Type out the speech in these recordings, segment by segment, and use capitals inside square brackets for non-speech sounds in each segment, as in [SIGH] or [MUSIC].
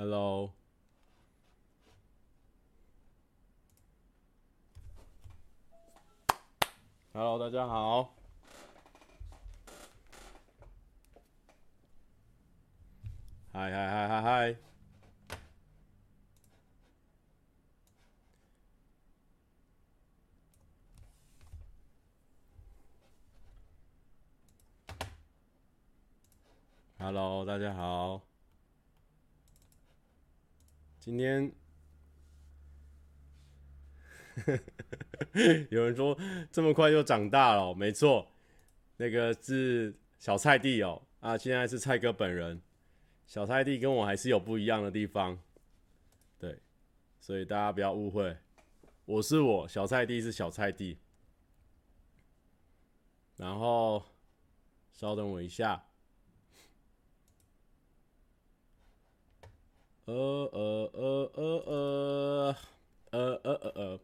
Hello，Hello，大家好。嗨嗨嗨嗨嗨。Hello，大家好。今天 [LAUGHS] 有人说这么快就长大了，没错，那个是小菜弟哦，啊，现在是蔡哥本人。小菜弟跟我还是有不一样的地方，对，所以大家不要误会，我是我，小菜弟是小菜弟。然后稍等我一下。呃呃呃呃呃呃呃呃呃，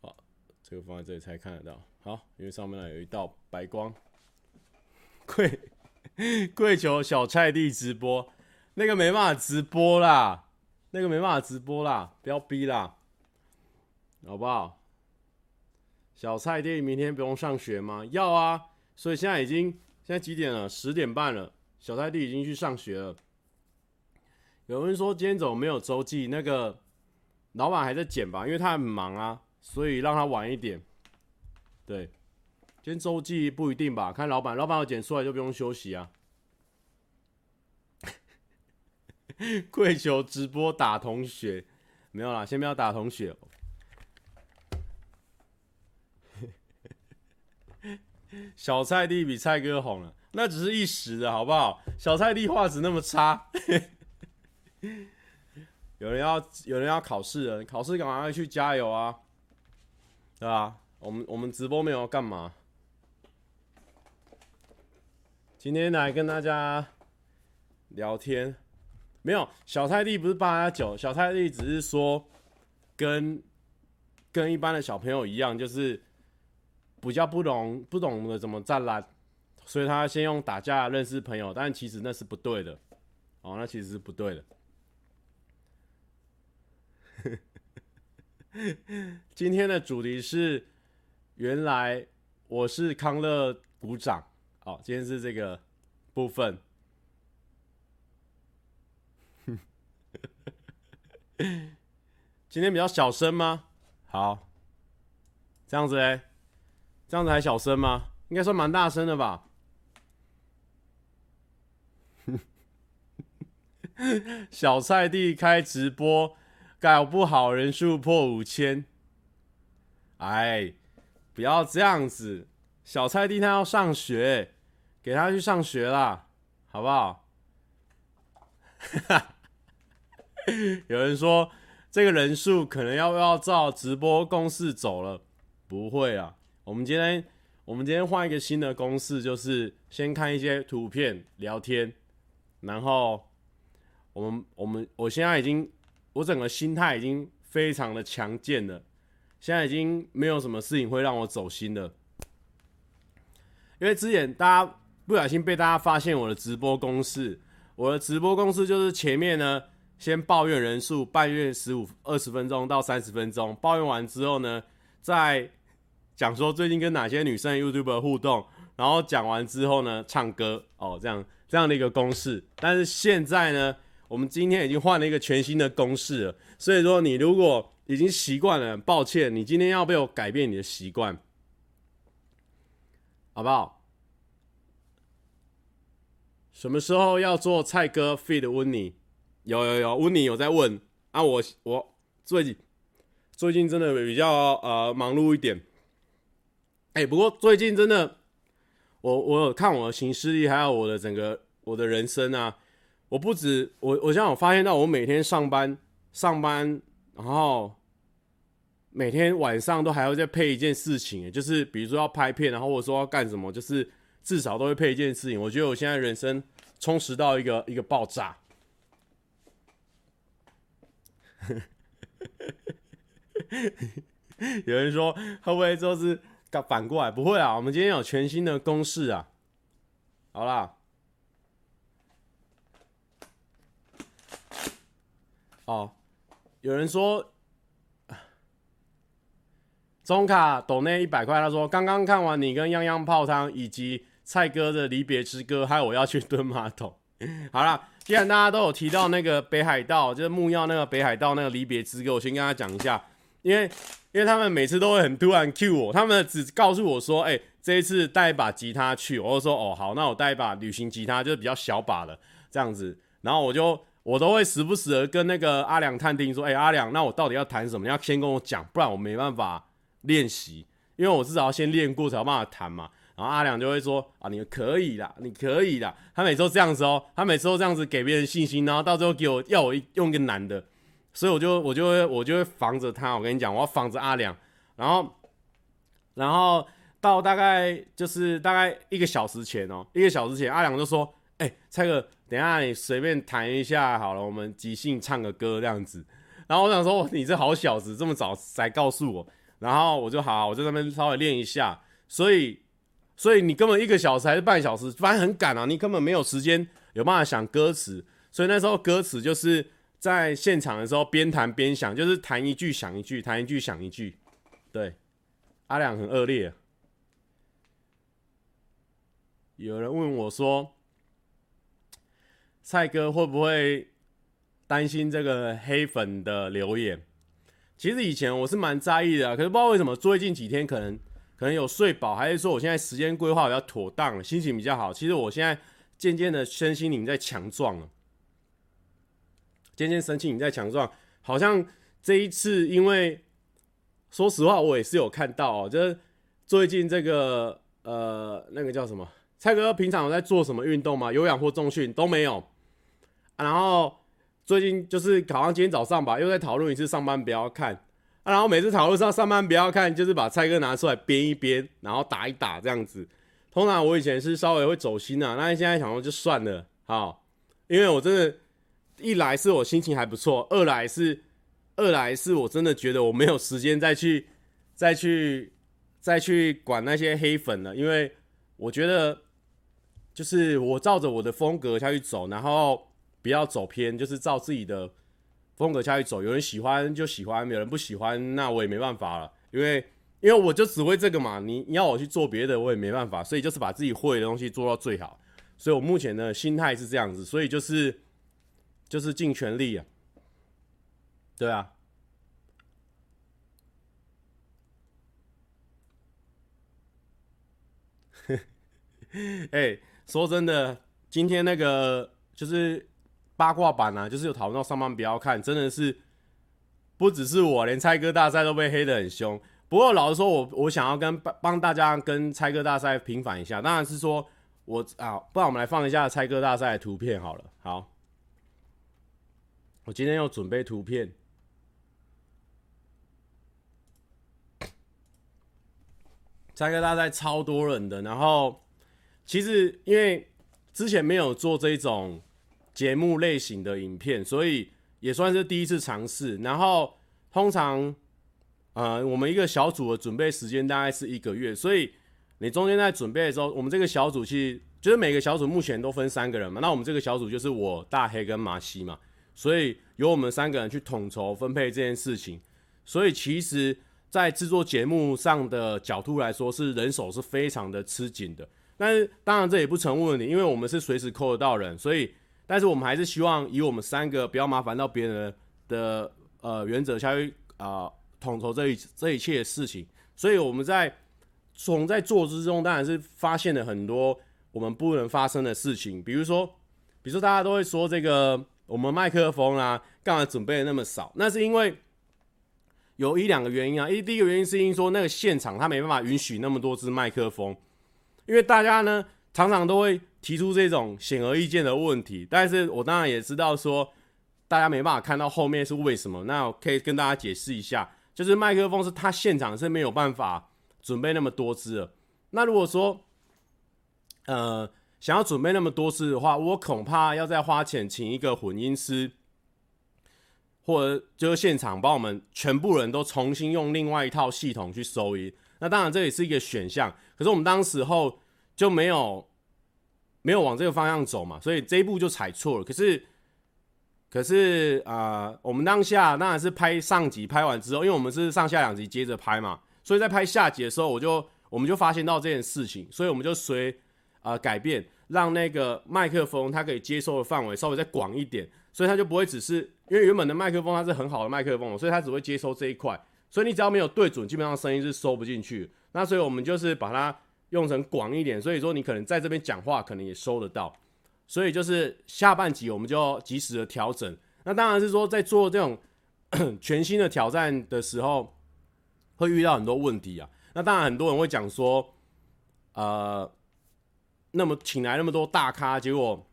好，这个放在这里才看得到。好，因为上面呢有一道白光。跪跪求小菜弟直播，那个没办法直播啦，那个没办法直播啦，不要逼啦，好不好？小菜弟明天不用上学吗？要啊，所以现在已经现在几点了？十点半了。小菜弟已经去上学了。有人说今天怎么没有周记？那个老板还在剪吧，因为他很忙啊，所以让他晚一点。对，今天周记不一定吧，看老板，老板要剪出来就不用休息啊。[LAUGHS] 跪求直播打同学，没有啦，先不要打同学。小菜弟比蔡哥红了，那只是一时的，好不好？小菜弟画质那么差，[LAUGHS] 有人要有人要考试了，考试赶快去加油啊，对吧？我们我们直播没有干嘛，今天来跟大家聊天，没有小菜弟不是八加九，小菜弟只是说跟跟一般的小朋友一样，就是。比较不懂不懂得怎么战烂，所以他先用打架认识朋友，但其实那是不对的，哦，那其实是不对的。[LAUGHS] 今天的主题是，原来我是康乐股长，好，今天是这个部分。[LAUGHS] 今天比较小声吗？好，这样子哎。这样子还小声吗？应该算蛮大声的吧。[LAUGHS] 小菜地开直播，搞不好人数破五千。哎，不要这样子，小菜地他要上学，给他去上学啦，好不好？[LAUGHS] 有人说这个人数可能要要照直播公式走了？不会啊。我们今天，我们今天换一个新的公式，就是先看一些图片聊天，然后我们我们我现在已经，我整个心态已经非常的强健了，现在已经没有什么事情会让我走心了，因为之前大家不小心被大家发现我的直播公式，我的直播公式就是前面呢先抱怨人数，抱怨十五二十分钟到三十分钟，抱怨完之后呢，再讲说最近跟哪些女生 YouTube 互动，然后讲完之后呢，唱歌哦，这样这样的一个公式。但是现在呢，我们今天已经换了一个全新的公式了。所以说，你如果已经习惯了，抱歉，你今天要被我改变你的习惯，好不好？什么时候要做蔡哥 feat. 温妮？有有有，温妮有在问啊。我我最近最近真的比较呃忙碌一点。哎、不过最近真的，我我有看我的行事历，还有我的整个我的人生啊，我不止我，我现在有发现到，我每天上班上班，然后每天晚上都还要再配一件事情，就是比如说要拍片，然后或者说要干什么，就是至少都会配一件事情。我觉得我现在人生充实到一个一个爆炸。[LAUGHS] 有人说会不会就是？反过来不会啊，我们今天有全新的公式啊，好啦。哦，有人说中卡抖那一百块，他说刚刚看完你跟泱泱泡汤以及蔡哥的离别之歌，害我要去蹲马桶。[LAUGHS] 好啦，既然大家都有提到那个北海道，就是木曜那个北海道那个离别之歌，我先跟他讲一下，因为因为他们每次都会很突然 cue 我，他们只告诉我说，哎、这一次带一把吉他去，我就说哦好，那我带一把旅行吉他，就是比较小把的这样子，然后我就。我都会时不时的跟那个阿良探听说，哎、阿良，那我到底要弹什么？你要先跟我讲，不然我没办法练习，因为我至少要先练过才有办法弹嘛。然后阿良就会说，啊，你可以啦，你可以啦。他每次都这样子哦，他每次都这样子给别人信心，然后到最后给我要我用一个难的，所以我就我就会我就会防着他。我跟你讲，我要防着阿良。然后然后到大概就是大概一个小时前哦，一个小时前，阿良就说，哎、蔡哥。等下，你随便弹一下好了，我们即兴唱个歌这样子。然后我想说，你这好小子，这么早才告诉我。然后我就好，我在那边稍微练一下。所以，所以你根本一个小时还是半小时，反正很赶啊，你根本没有时间有办法想歌词。所以那时候歌词就是在现场的时候边弹边想，就是弹一句想一句，弹一句想一句。对，阿良很恶劣。有人问我说。蔡哥会不会担心这个黑粉的留言？其实以前我是蛮在意的，可是不知道为什么最近几天可能可能有睡饱，还是说我现在时间规划比较妥当，心情比较好。其实我现在渐渐的身心灵在强壮了，渐渐身心灵在强壮。好像这一次，因为说实话，我也是有看到哦，就是最近这个呃那个叫什么？蔡哥平常有在做什么运动吗？有氧或重训都没有。然后最近就是好像今天早上吧，又在讨论一次上班不要看。啊、然后每次讨论上上班不要看，就是把蔡哥拿出来编一编，然后打一打这样子。通常我以前是稍微会走心啊，那现在想说就算了，好，因为我真的，一来是我心情还不错，二来是二来是我真的觉得我没有时间再去 [LAUGHS] 再去再去管那些黑粉了，因为我觉得就是我照着我的风格下去走，然后。不要走偏，就是照自己的风格下去走。有人喜欢就喜欢，有人不喜欢，那我也没办法了。因为因为我就只会这个嘛，你你要我去做别的，我也没办法。所以就是把自己会的东西做到最好。所以我目前的心态是这样子，所以就是就是尽全力啊。对啊。[LAUGHS] 哎、说真的，今天那个就是。八卦版啊，就是有讨论到上班不要看，真的是不只是我，连猜歌大赛都被黑得很凶。不过老实说，我我想要跟帮大家跟猜歌大赛平反一下，当然是说我啊，不然我们来放一下猜歌大赛的图片好了。好，我今天要准备图片，猜歌大赛超多人的，然后其实因为之前没有做这种。节目类型的影片，所以也算是第一次尝试。然后通常，呃，我们一个小组的准备时间大概是一个月，所以你中间在准备的时候，我们这个小组其实就是每个小组目前都分三个人嘛。那我们这个小组就是我大黑跟马西嘛，所以由我们三个人去统筹分配这件事情。所以其实，在制作节目上的角度来说，是人手是非常的吃紧的。但是当然这也不成问题，因为我们是随时扣得到人，所以。但是我们还是希望以我们三个不要麻烦到别人的呃原则下去啊、统筹这一这一切的事情，所以我们在从在做之中当然是发现了很多我们不能发生的事情，比如说，比如说大家都会说这个我们麦克风啊干嘛准备的那么少？那是因为有一两个原因啊，一第一个原因是因为说那个现场他没办法允许那么多支麦克风，因为大家呢常常都会。提出这种显而易见的问题，但是我当然也知道说大家没办法看到后面是为什么。那我可以跟大家解释一下，就是麦克风是他现场是没有办法准备那么多支的。那如果说呃想要准备那么多次的话，我恐怕要再花钱请一个混音师，或者就是现场帮我们全部人都重新用另外一套系统去收音。那当然这也是一个选项，可是我们当时候就没有没有往这个方向走嘛，所以这一步就踩错了。可是可是啊、我们当下当然是拍上集拍完之后，因为我们是上下两集接着拍嘛，所以在拍下集的时候，我就我们就发现到这件事情，所以我们就随啊、呃、改变，让那个麦克风它可以接收的范围稍微再广一点，所以它就不会只是因为原本的麦克风它是很好的麦克风，所以它只会接收这一块。所以你只要没有对准，基本上声音是收不进去。那所以我们就是把它用成广一点，所以说你可能在这边讲话，可能也收得到。所以就是下半集我们就及时的调整。那当然是说在做这种 [COUGHS] 全新的挑战的时候，会遇到很多问题啊。那当然很多人会讲说，呃，那么请来那么多大咖，结果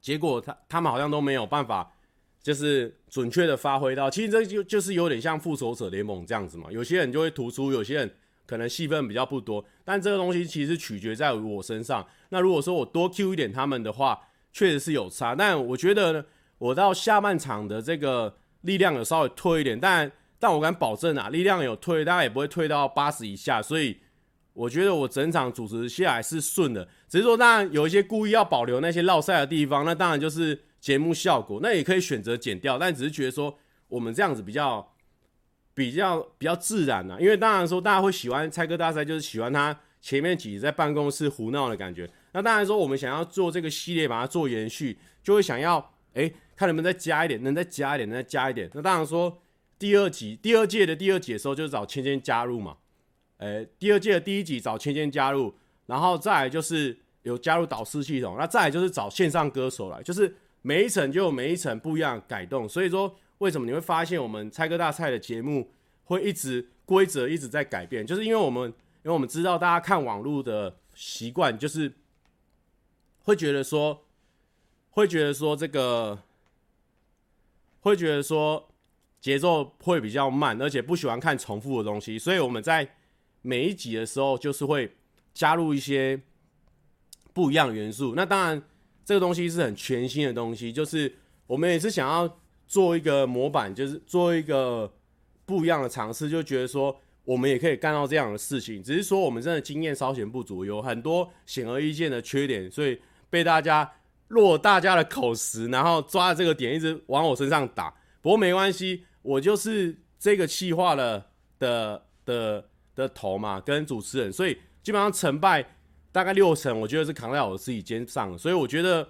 结果他他们好像都没有办法。就是准确的发挥到，其实这就就是有点像复仇者联盟这样子嘛。有些人就会突出，有些人可能戏份比较不多，但这个东西其实取决在我身上。那如果说我多 Q 一点他们的话，确实是有差。但我觉得呢，我到下半场的这个力量有稍微退一点，但但我敢保证啊，力量有退，大概也不会退到八十以下。所以我觉得我整场主持下来是顺的，只是说当然有一些故意要保留那些落赛的地方，那当然就是。节目效果，那也可以选择剪掉，但只是觉得说我们这样子比较比较比较自然啊。因为当然说大家会喜欢猜歌大赛，就是喜欢他前面几集在办公室胡闹的感觉。那当然说我们想要做这个系列，把它做延续，就会想要哎、看能不能再加一点，能再加一点，能再加一点。那当然说第二集第二届的第二集的时候，就找芊芊加入嘛。哎、欸，第二届的第一集找芊芊加入，然后再来就是有加入导师系统，那再来就是找线上歌手来，就是。每一层就有每一层不一样的改动，所以说为什么你会发现我们猜歌大赛的节目会一直规则一直在改变，就是因为我们因为我们知道大家看网络的习惯，就是会觉得说会觉得说这个会觉得说节奏会比较慢，而且不喜欢看重复的东西，所以我们在每一集的时候就是会加入一些不一样的元素。那当然。这个东西是很全新的东西，就是我们也是想要做一个模板，就是做一个不一样的尝试，就觉得说我们也可以干到这样的事情，只是说我们真的经验稍显不足，有很多显而易见的缺点，所以被大家落大家的口实，然后抓着这个点一直往我身上打。不过没关系，我就是这个气化了的的的头嘛，跟主持人，所以基本上成败。大概六成，我觉得是扛在我自己肩上，所以我觉得，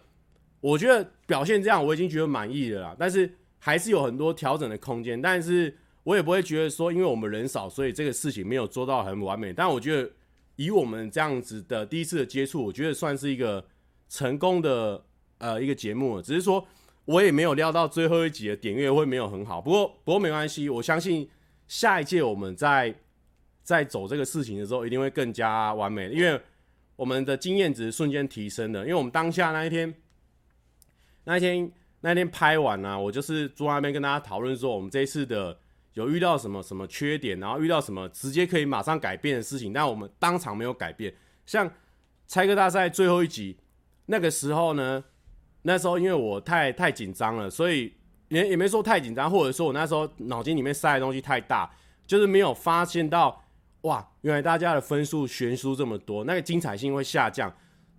我觉得表现这样我已经觉得满意了啦。但是还是有很多调整的空间，但是我也不会觉得说，因为我们人少，所以这个事情没有做到很完美。但我觉得以我们这样子的第一次的接触，我觉得算是一个成功的呃一个节目。只是说我也没有料到最后一集的点阅会没有很好，不过不过没关系，我相信下一届我们在在走这个事情的时候一定会更加完美，因为。我们的经验值瞬间提升了，因为我们当下那一天，那一天那一天拍完啊，我就是坐在那边跟大家讨论说，我们这一次的有遇到什么什么缺点，然后遇到什么直接可以马上改变的事情，但我们当场没有改变。像猜歌大赛最后一集那个时候呢，那时候因为我太太紧张了，所以也也没说太紧张，或者说我那时候脑筋里面塞的东西太大，就是没有发现到。哇，原来大家的分数悬殊这么多，那个精彩性会下降。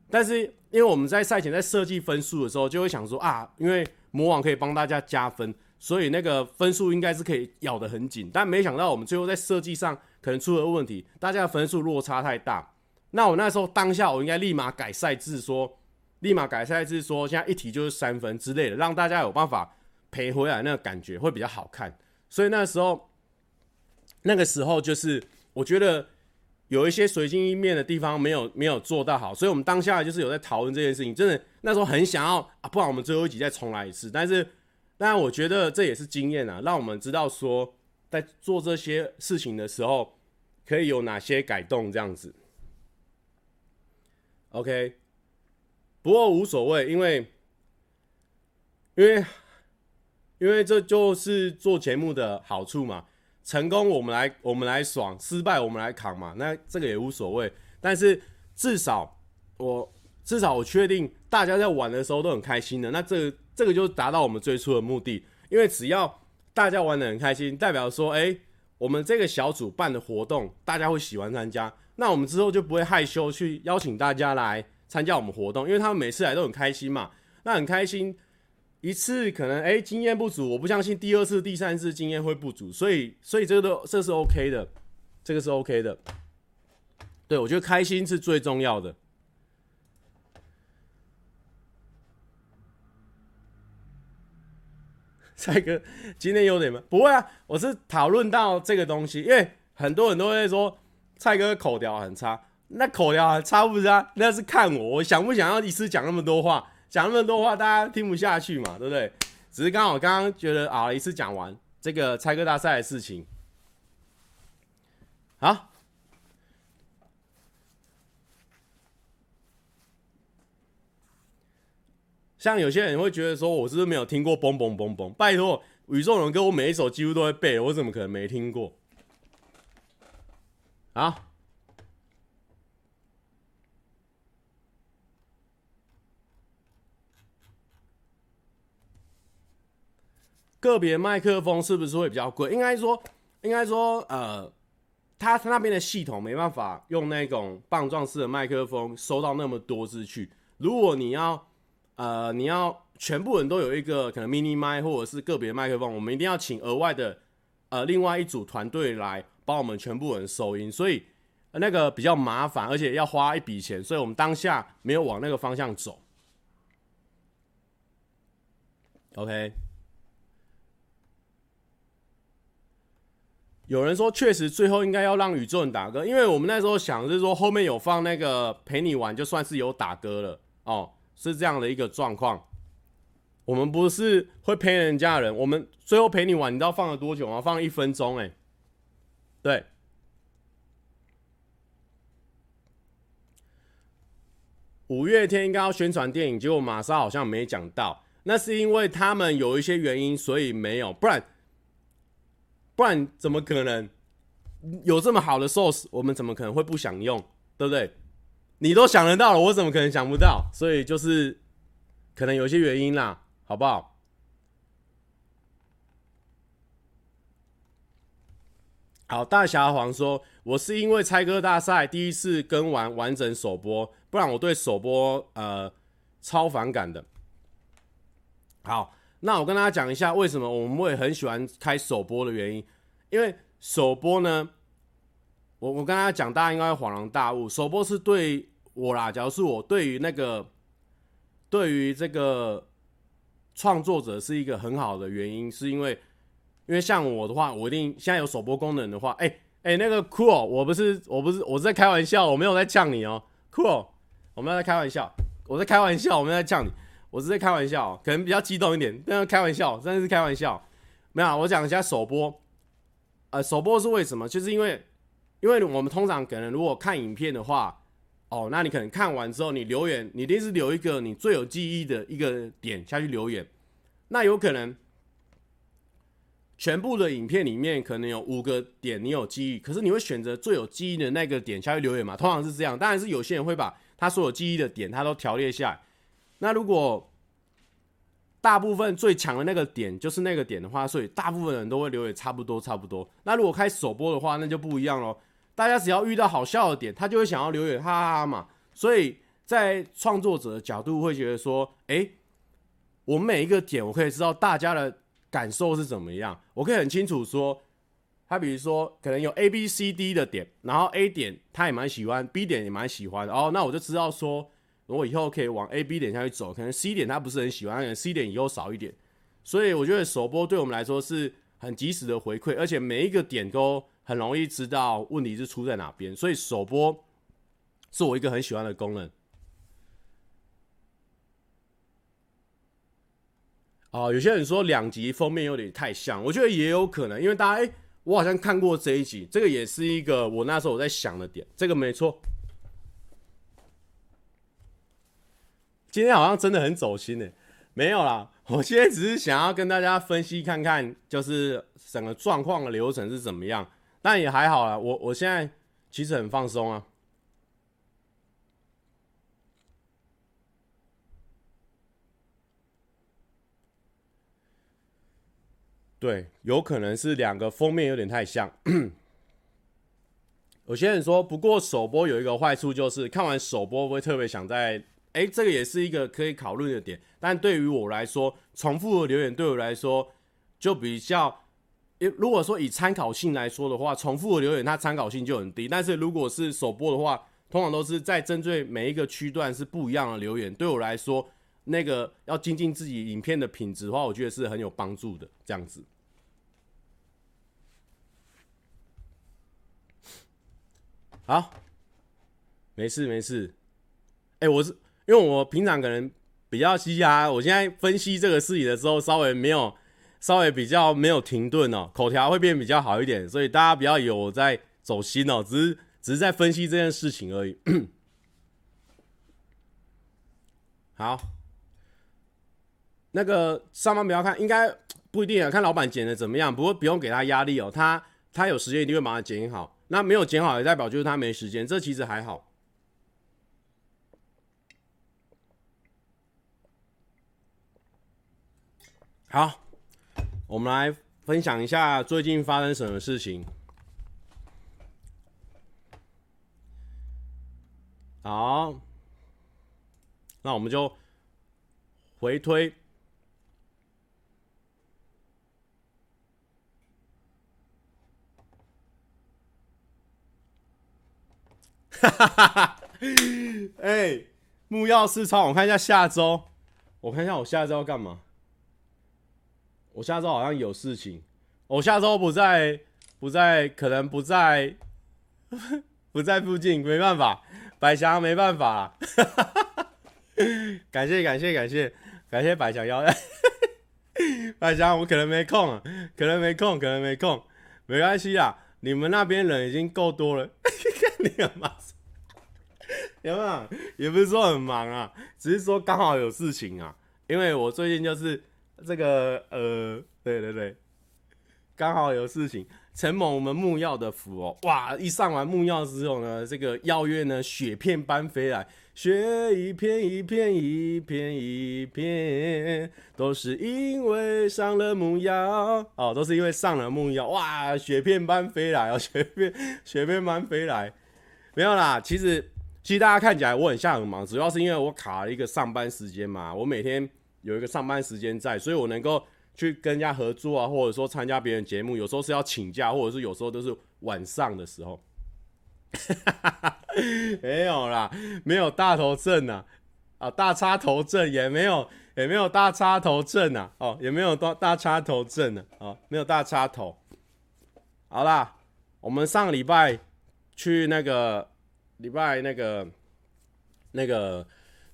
但是因为我们在赛前在设计分数的时候，就会想说啊，因为魔王可以帮大家加分，所以那个分数应该是可以咬得很紧。但没想到我们最后在设计上可能出了问题，大家的分数落差太大。那我那时候当下我应该立马改赛制，说立马改赛制，说现在一题就是三分之类的，让大家有办法赔回来，那个感觉会比较好看。所以那时候那个时候就是。我觉得有一些随机应变的地方没有没有做到好，所以我们当下就是有在讨论这件事情。真的那时候很想要啊，不然我们最后一集再重来一次。但是，但我觉得这也是经验啊，让我们知道说在做这些事情的时候可以有哪些改动这样子。OK，不过无所谓，因为因为因为这就是做节目的好处嘛。成功我们来我们来爽，失败我们来扛嘛，那这个也无所谓。但是至少我至少我确定大家在玩的时候都很开心的，那这个这个就达到我们最初的目的。因为只要大家玩得很开心，代表说，哎，我们这个小组办的活动，大家会喜欢参加，那我们之后就不会害羞去邀请大家来参加我们活动，因为他们每次来都很开心嘛。那很开心，一次可能哎经验不足，我不相信第二次、第三次经验会不足，所以所以这个都这是 OK 的，这个是 OK 的。对，我觉得开心是最重要的。[LAUGHS] 蔡哥，今天有点吗？不会啊，我是讨论到这个东西，因为很多人都会说蔡哥口条很差，那口条很差不是啊？那是看我，我想不想要一次讲那么多话，讲那么多话大家听不下去嘛，对不对？只是刚好刚刚觉得啊，一次讲完这个猜歌大赛的事情，好。像有些人会觉得说，我是不是没有听过嘣嘣嘣嘣？拜托，宇宙人歌我每一首几乎都会背，我怎么可能没听过？好，个别麦克风是不是会比较贵？应该说，应该说，呃，他他那边的系统没办法用那种棒状式的麦克风收到那么多支去。如果你要呃，你要全部人都有一个可能 mini 麦或者是个别麦克风，我们一定要请额外的呃另外一组团队来帮我们全部人收音，所以那个比较麻烦，而且要花一笔钱，所以我们当下没有往那个方向走。OK，有人说确实最后应该要让宇宙人打歌，因为我们那时候想是说后面有放那个陪你玩，就算是有打歌了哦。是这样的一个状况，我们不是会陪人家的人，我们最后陪你玩，你知道放了多久吗？放了一分钟，哎，对。五月天应该要宣传电影，结果玛莎好像没讲到，那是因为他们有一些原因，所以没有，不然，不然怎么可能有这么好的 source？我们怎么可能会不想用？对不对？你都想得到了，我怎么可能想不到？所以就是可能有一些原因啦，好不好？好，大侠皇说：“我是因为猜歌大赛第一次跟完完整首播，不然我对首播呃超反感的。”好，那我跟大家讲一下为什么我们会很喜欢开首播的原因，因为首播呢，我我跟大家讲，大家应该恍然大悟，首播是对。我啦，假如是我对于那个，对于这个创作者是一个很好的原因，是因为，因为像我的话，我一定现在有首播功能的话，哎、欸、哎、那个酷哦，我不是我不是我是在开玩笑，我没有在呛你哦，酷哦，我们在开玩笑，我在开玩笑，我们在呛你，我是在开玩笑，可能比较激动一点，但是开玩笑，真的是开玩笑，没有，我讲一下首播，呃，首播是为什么？就是因为，因为我们通常可能如果看影片的话。哦，那你可能看完之后，你留言，你一定是留一个你最有记忆的一个点下去留言。那有可能全部的影片里面可能有五个点你有记忆，可是你会选择最有记忆的那个点下去留言嘛？通常是这样。当然是有些人会把他所有记忆的点他都条列下来。那如果大部分最强的那个点就是那个点的话，所以大部分人都会留言差不多差不多。那如果开首播的话，那就不一样喽。大家只要遇到好笑的点，他就会想要留言，哈哈哈嘛。所以在创作者的角度会觉得说，诶，我每一个点，我可以知道大家的感受是怎么样，我可以很清楚说，他比如说可能有 A、B、C、D 的点，然后 A 点他也蛮喜欢，B 点也蛮喜欢，哦，那我就知道说，我以后可以往 A、B 点下去走，可能 C 点他不是很喜欢，可能 C 点以后少一点。所以我觉得首播对我们来说是很及时的回馈，而且每一个点都。很容易知道问题是出在哪边，所以首播是我一个很喜欢的功能。哦，有些人说两集封面有点太像，我觉得也有可能，因为大家哎、我好像看过这一集，这个也是一个我那时候我在想的点，这个没错。今天好像真的很走心呢，没有啦，[LAUGHS] 我现在只是想要跟大家分析看看，就是整个状况的流程是怎么样。但也还好啦，我我现在其实很放松啊。对，有可能是两个封面有点太像。[COUGHS] 有些人说，不过首播有一个坏处，就是看完首播不会特别想在，哎，这个也是一个可以考虑的点。但对于我来说，重复的留言对我来说就比较，如果说以参考性来说的话，重复的留言它参考性就很低。但是如果是首播的话，通常都是在针对每一个区段是不一样的留言，对我来说，那个要精进自己影片的品质的话，我觉得是很有帮助的，这样子。好，没事没事。哎、我是因为我平常可能比较嘻哈，我现在分析这个事情的时候，稍微没有，稍微比较没有停顿哦，口条会变比较好一点，所以大家不要以为我在走心哦，只是只是在分析这件事情而已。[CLEARS THROAT] 好，那个上班不要看，应该不一定啊，看老板剪的怎么样，不过不用给他压力哦，他他有时间一定会把它剪好。那没有剪好也代表就是他没时间，这其实还好。好，我们来分享一下最近发生什么事情。好，那我们就回推。哈哈哈哈哎，木曜4超，我看一下下周，我看一下我下周要干嘛。我下周好像有事情，我下周不在，不在，可能不在，[LAUGHS] 不在附近，没办法，百祥没办法。哈哈哈哈感谢感谢感谢感谢百祥邀约，[LAUGHS] 百祥我可能没空，可能没空，可能没空，没关系啊，你们那边人已经够多了，[LAUGHS] 看你很忙。有没有？也不是说很忙啊，只是说刚好有事情啊。因为我最近就是这个呃，对对对，刚好有事情，承蒙我们木曜的福哦，哇！一上完木曜之后呢，这个邀约呢，雪片般飞来，雪一片一片一片一片，都是因为上了木曜哦，都是因为上了木曜，哇！雪片般飞来哦，雪片雪片般飞来，没有啦，其实。其实大家看起来我很像很忙，主要是因为我卡了一个上班时间嘛。我每天有一个上班时间在，所以我能够去跟人家合作啊，或者说参加别人节目，有时候是要请假，或者是有时候都是晚上的时候。[LAUGHS] 没有啦，没有大头症啊，啊大插头症也没有，也没有大插头症啊，哦也没有大大插头症啊，哦没有大插头。好啦，我们上个礼拜去那个。礼拜那个那个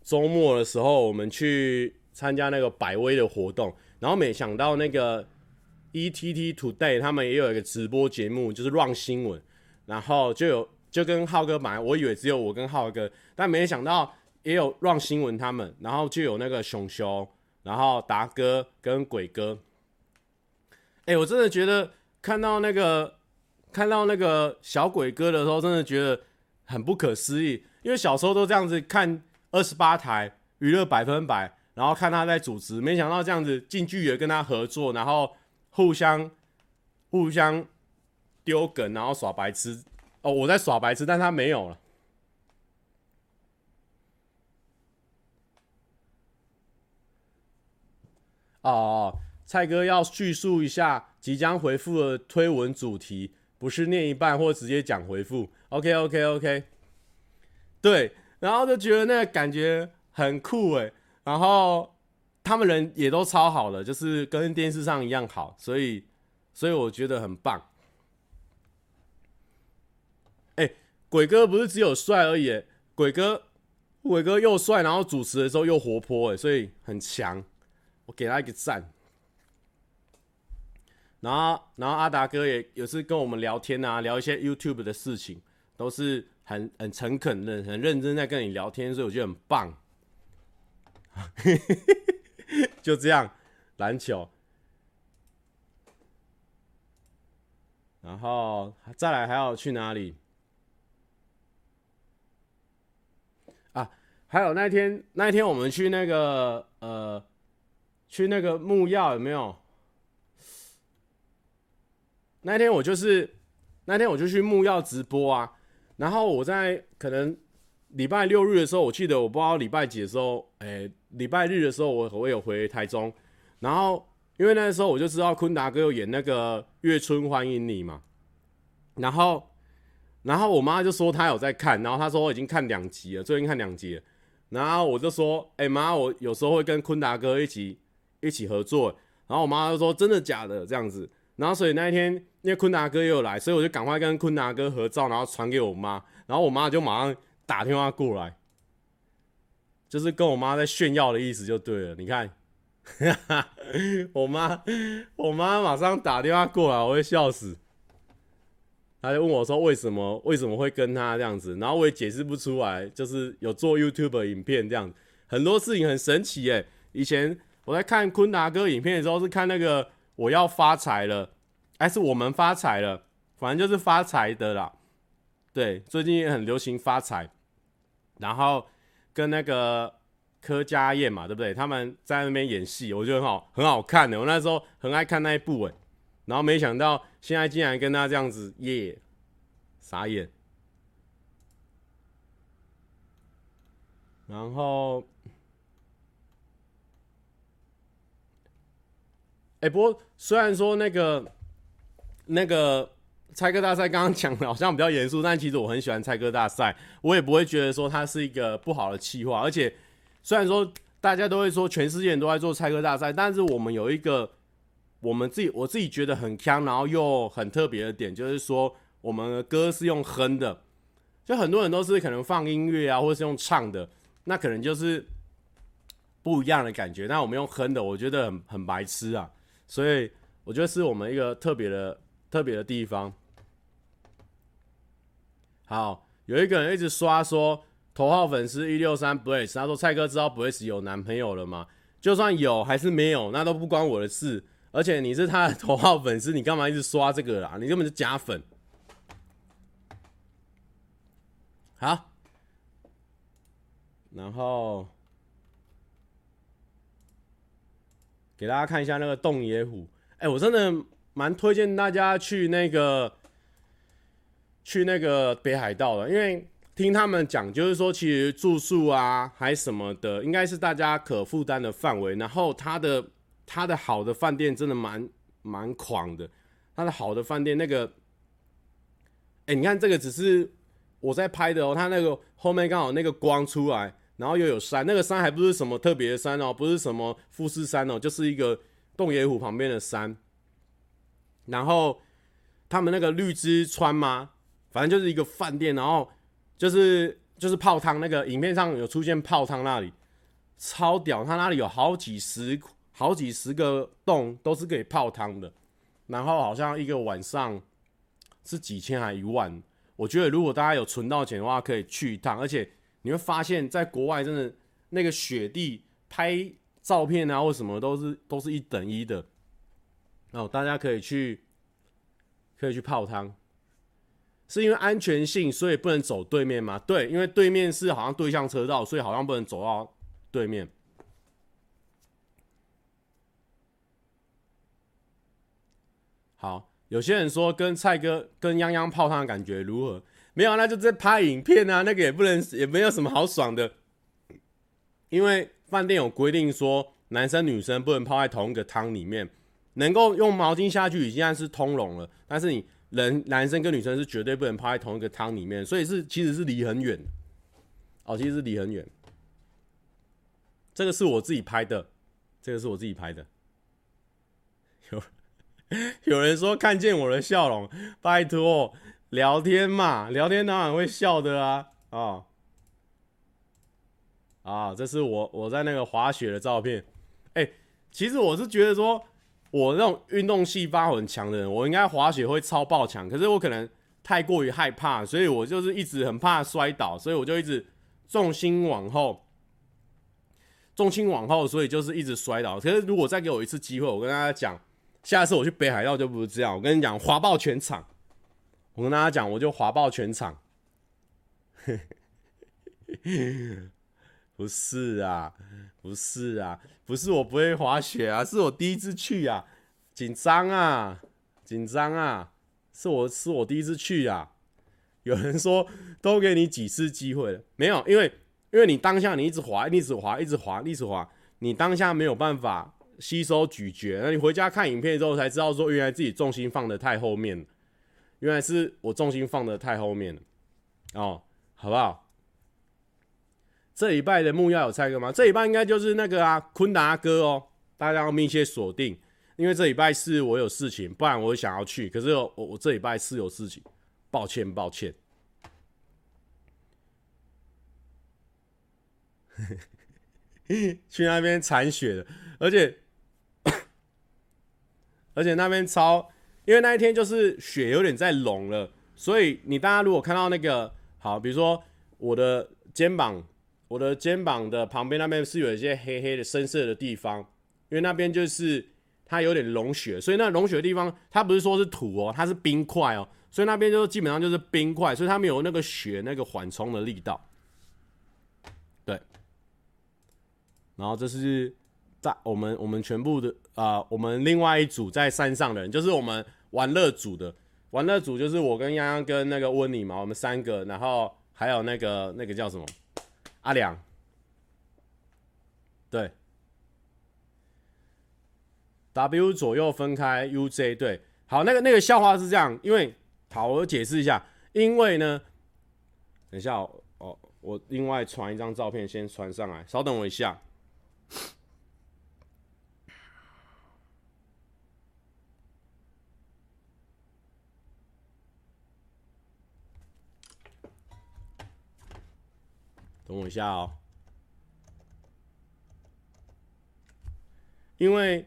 周末的时候，我们去参加那个百威的活动，然后没想到那个 ETT Today 他们也有一个直播节目，就是 Run 新闻，然后就有就跟浩哥买，我以为只有我跟浩哥，但没想到也有 Run 新闻他们，然后就有那个熊熊，然后达哥跟鬼哥，哎，我真的觉得看到那个看到那个小鬼哥的时候，真的觉得。很不可思议，因为小时候都这样子看二十八台娱乐百分百，然后看他在主持，没想到这样子近距离跟他合作，然后互相互相丢梗，然后耍白痴。哦，我在耍白痴，但他没有了。哦哦，蔡哥要叙述一下即将回复的推文主题。不是念一半或直接讲回复，OK OK OK，对，然后就觉得那个感觉很酷诶，然后他们人也都超好的，就是跟电视上一样好，所以所以我觉得很棒。哎，鬼哥不是只有帅而已，鬼哥鬼哥又帅，然后主持的时候又活泼，哎，所以很强，我给他一个赞。然后，然后阿达哥也有次跟我们聊天啊，聊一些 YouTube 的事情，都是很很诚恳的、很认真在跟你聊天，所以我觉得很棒。[LAUGHS] 就这样，篮球，然后再来还要去哪里？啊，还有那天那天我们去那个呃，去那个木曜有没有？那天我就是那天我就去木曜直播啊，然后我在可能礼拜六日的时候，我记得我不知道礼拜几的时候，哎、欸，礼拜日的时候我我有回台中，然后因为那时候我就知道坤达哥有演那个《月春欢迎你》嘛，然后然后我妈就说她有在看，然后她说我已经看两集了，最近看两集了，然后我就说，哎、欸、妈，我有时候会跟坤达哥一起一起合作，然后我妈就说真的假的这样子。然后，所以那一天，因为坤达哥也有来，所以我就赶快跟坤达哥合照，然后传给我妈。然后我妈就马上打电话过来，就是跟我妈在炫耀的意思就对了。你看，[LAUGHS] 我妈，我妈马上打电话过来，我会笑死。她就问我说：“为什么？为什么会跟他这样子？”然后我也解释不出来，就是有做 YouTube 影片这样，很多事情很神奇耶。以前我在看坤达哥影片的时候，是看那个。我要发财了，还是我们发财了？反正就是发财的啦。对，最近也很流行发财。然后跟那个柯佳嬿嘛，对不对？他们在那边演戏，我觉得很好，很好看的。我那时候很爱看那一部诶。然后没想到现在竟然跟他这样子耶，傻眼。然后。哎、不过虽然说那个那个猜歌大赛刚刚讲的好像比较严肃，但其实我很喜欢猜歌大赛，我也不会觉得说它是一个不好的企划。而且虽然说大家都会说全世界人都在做猜歌大赛，但是我们有一个我们自己我自己觉得很强，然后又很特别的点，就是说我们的歌是用哼的，就很多人都是可能放音乐啊，或者是用唱的，那可能就是不一样的感觉。但我们用哼的，我觉得很很白痴啊。所以我觉得是我们一个特别的、特别的地方。好，有一个人一直刷说头号粉丝一六三 Blaze，他说蔡哥知道 Blaze 有男朋友了吗？就算有还是没有，那都不关我的事。而且你是他的头号粉丝，你干嘛一直刷这个啦？你根本是假粉。好，然后。给大家看一下那个洞爷湖，哎，我真的蛮推荐大家去那个去那个北海道了，因为听他们讲，就是说其实住宿啊还什么的，应该是大家可负担的范围。然后他的他的好的饭店真的蛮蛮狂的，他的好的饭店那个，哎，你看这个只是我在拍的哦，他那个后面刚好那个光出来。然后又有山，那个山还不是什么特别的山哦，不是什么富士山哦，就是一个洞爷湖旁边的山。然后他们那个绿之川吗？反正就是一个饭店，然后就是就是泡汤那个影片上有出现泡汤那里，超屌，他那里有好几十好几十个洞都是可以泡汤的，然后好像一个晚上是几千还一万。我觉得如果大家有存到钱的话，可以去一趟，而且。你会发现在国外真的那个雪地拍照片啊，或什么都是都是一等一的。哦，大家可以去可以去泡汤，是因为安全性所以不能走对面吗？对，因为对面是好像对向车道，所以好像不能走到对面。好，有些人说跟蔡哥跟泱泱泡汤的感觉如何？没有，那就在拍影片啊，那个也不能，也没有什么好爽的，因为饭店有规定说，男生女生不能泡在同一个汤里面，能够用毛巾下去已经算是通融了，但是你人男生跟女生是绝对不能泡在同一个汤里面，所以是其实是离很远，哦，其实是离很远，这个是我自己拍的，这个是我自己拍的，有 [LAUGHS] 有人说看见我的笑容，拜托。聊天嘛，聊天当然会笑的啊，啊啊！这是我我在那个滑雪的照片。哎、其实我是觉得说，我那种运动细胞很强的人，我应该滑雪会超爆强。可是我可能太过于害怕，所以我就是一直很怕摔倒，所以我就一直重心往后，重心往后，所以就是一直摔倒。可是如果再给我一次机会，我跟大家讲，下次我去北海道就不是这样。我跟你讲，滑爆全场。我跟大家讲，我就滑爆全场。[LAUGHS] 不是啊，不是啊，不是我不会滑雪啊，是我第一次去啊，紧张啊，紧张啊！是我是我第一次去啊。有人说都给你几次机会了，没有，因为因为你当下你一直滑，一直滑，一直滑，一直滑，你当下没有办法吸收咀嚼。那你回家看影片之后才知道说，原来自己重心放的太后面了，原来是我重心放的太后面了。哦，好不好？这礼拜的木曜有蔡哥吗？这礼拜应该就是那个啊，坤达哥哦，大家要密切锁定，因为这礼拜四我有事情，不然我想要去，可是我我这礼拜四有事情，抱歉抱歉。[LAUGHS] 去那边铲雪的，而且 [COUGHS] 而且那边超，因为那一天就是雪有点在融了，所以你大家如果看到那个好，比如说我的肩膀。我的肩膀的旁边那边是有一些黑黑的深色的地方，因为那边就是它有点融雪，所以那融雪的地方它不是说是土哦，它是冰块哦，所以那边就基本上就是冰块，所以它没有那个雪那个缓冲的力道。对，然后这是在我们我们全部的啊、我们另外一组在山上的人，就是我们玩乐组的，玩乐组就是我跟洋洋跟那个温妮嘛，我们三个，然后还有那个那个叫什么？阿良，对，W 左右分开，UJ 对，好，那个那个笑话是这样，因为好，我解释一下，因为呢，等一下哦，哦，我另外传一张照片先传上来，稍等我一下，等我一下哦，因为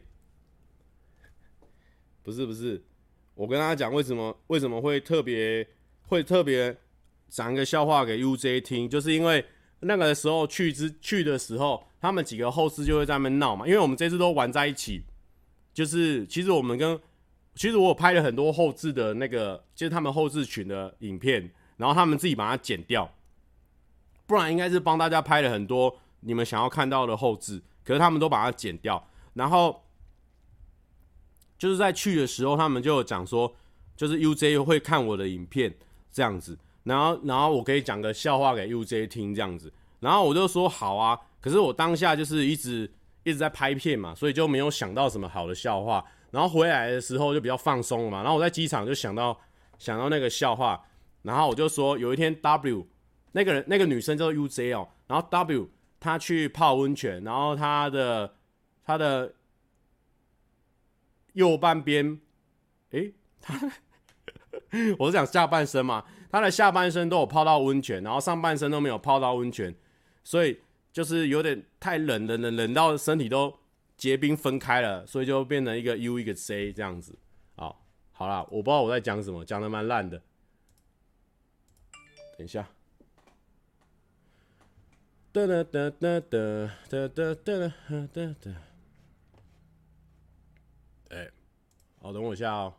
不是不是，我跟大家讲为什么为什么会特别会特别讲一个笑话给 UJ 听，就是因为那个时候去之去的时候，他们几个后制就会在那边闹嘛，因为我们这次都玩在一起，就是其实我们跟其实我有拍了很多后制的那个，就是他们后制群的影片，然后他们自己把它剪掉。不然应该是帮大家拍了很多你们想要看到的后置，可是他们都把它剪掉。然后就是在去的时候，他们就讲说，就是 UJ 会看我的影片这样子。然后，然后我可以讲个笑话给 UJ 听这样子。然后我就说好啊，可是我当下就是一直一直在拍片嘛，所以就没有想到什么好的笑话。然后回来的时候就比较放松了嘛。然后我在机场就想到想到那个笑话，然后我就说有一天 W。那个人，那个女生叫 UJ 哦，然后 W 她去泡温泉，然后她的她的右半边，诶，她 [LAUGHS] 我是讲下半身嘛，她的下半身都有泡到温泉，然后上半身都没有泡到温泉，所以就是有点太冷了，冷冷到身体都结冰分开了，所以就变成一个 U 一个 C 这样子。好，好啦，我不知道我在讲什么，讲的蛮烂的。等一下。哒哒哒哒哒哒哒哒哒哒。哎，好，等我一下哦。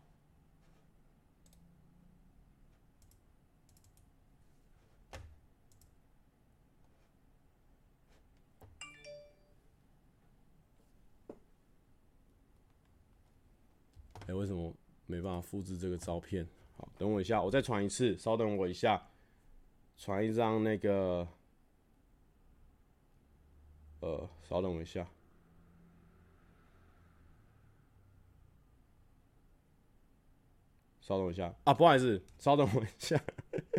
哎，为什么没办法复制这个照片？好，等我一下，我再传一次，稍等我一下，传一张那个。呃，稍等我一下，稍等一下啊，不好意思，稍等我一下，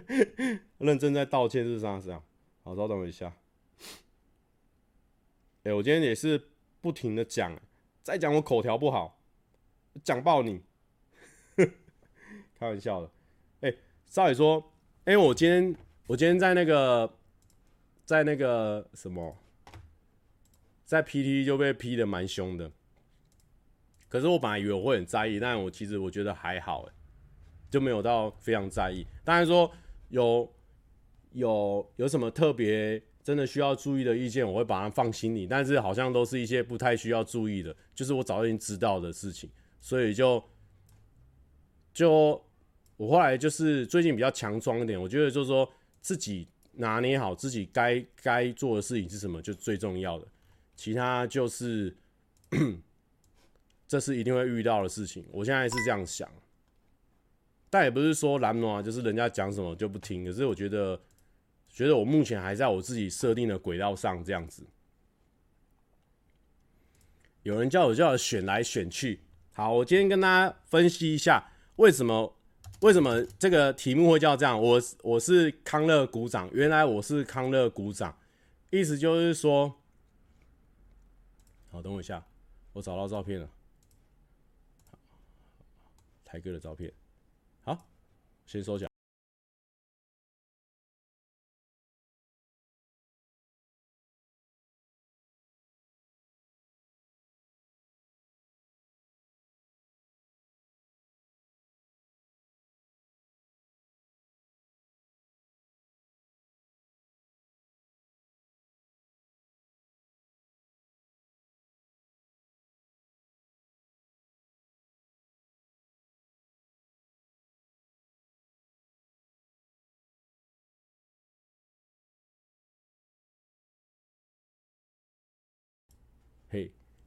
[LAUGHS] 认真在道歉是啥子啊？好，稍等我一下。哎、我今天也是不停的讲，再讲我口条不好，讲爆你，[LAUGHS] 开玩笑的。哎、欸，少宇说，哎、我今天我今天在那个在那个什么？在 PT 就被批的蛮凶的，可是我本来以为我会很在意，但我其实我觉得还好，诶，就没有到非常在意。当然说有有有什么特别真的需要注意的意见，我会把它放心里，但是好像都是一些不太需要注意的，就是我早已经知道的事情，所以就就我后来就是最近比较强壮一点，我觉得就是说自己拿捏好自己该该做的事情是什么，就最重要的。其他就是，[CLEARS THROAT] 这是一定会遇到的事情。我现在是这样想，但也不是说蓝暖就是人家讲什么就不听，可是我觉得，觉得我目前还在我自己设定的轨道上这样子。有人叫我叫我选来选去，好，我今天跟大家分析一下为什么为什么这个题目会叫这样。我我是康乐股长，原来我是康乐股长，意思就是说，好，等我一下，我找到照片了，台哥的照片。好，先收起来。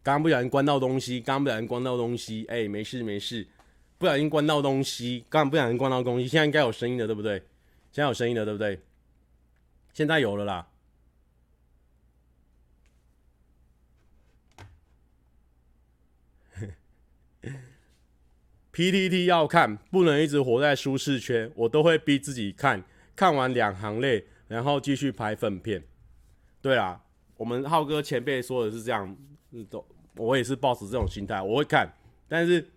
刚不小心关到东西，刚不小心关到东西，哎、欸，没事没事，不小心关到东西，刚刚不小心关到东西，现在应该有声音了，对不对？现在有声音了，对不对？现在有了啦。[LAUGHS] PTT 要看，不能一直活在舒适圈，我都会逼自己看，看完两行泪，然后继续拍粪片。对啦。我们浩哥前辈说的是这样，都我也是抱持这种心态，我会看，但是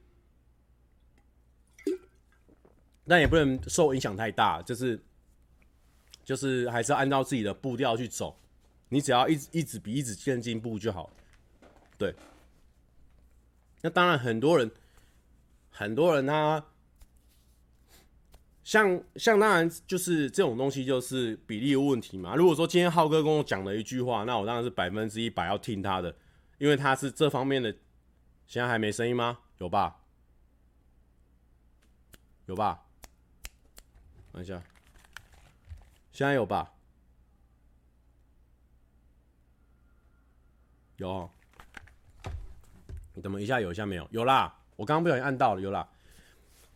但也不能受影响太大，就是就是还是要按照自己的步调去走，你只要一一直比一直更进步就好。对，那当然很多人很多人他。像像当然就是这种东西就是比例的问题嘛。如果说今天浩哥跟我讲了一句话，那我当然是百分之一百要听他的，因为他是这方面的。现在还没声音吗？有吧？有吧？等一下，现在有吧？有。你等一下，有一下没有？有啦，我刚刚不小心按到了，有啦。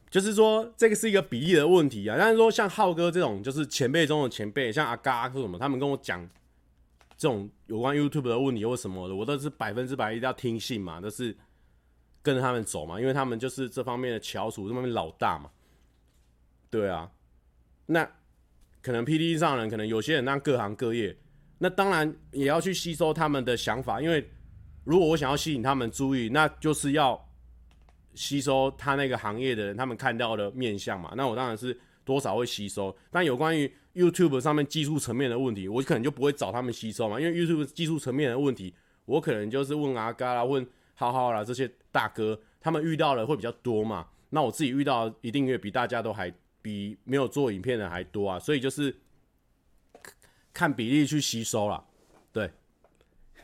就是说，这个是一个比例的问题啊。但是说，像浩哥这种，就是前辈中的前辈，像阿嘎或什么，他们跟我讲这种有关 YouTube 的问题或什么的，我都是百分之百一定要听信嘛，都是跟着他们走嘛，因为他们就是这方面的翘楚，这方面老大嘛。对啊，那可能 PTT 上人，可能有些人那各行各业，那当然也要去吸收他们的想法，因为如果我想要吸引他们注意，那就是要。吸收他那个行业的人，他们看到的面相嘛，那我当然是多少会吸收。但有关于 YouTube 上面技术层面的问题，我可能就不会找他们吸收嘛，因为 YouTube 技术层面的问题，我可能就是问阿嘎啦、问浩浩啦这些大哥，他们遇到的会比较多嘛。那我自己遇到一定也比大家都还比没有做影片的还多啊，所以就是看比例去吸收啦。对，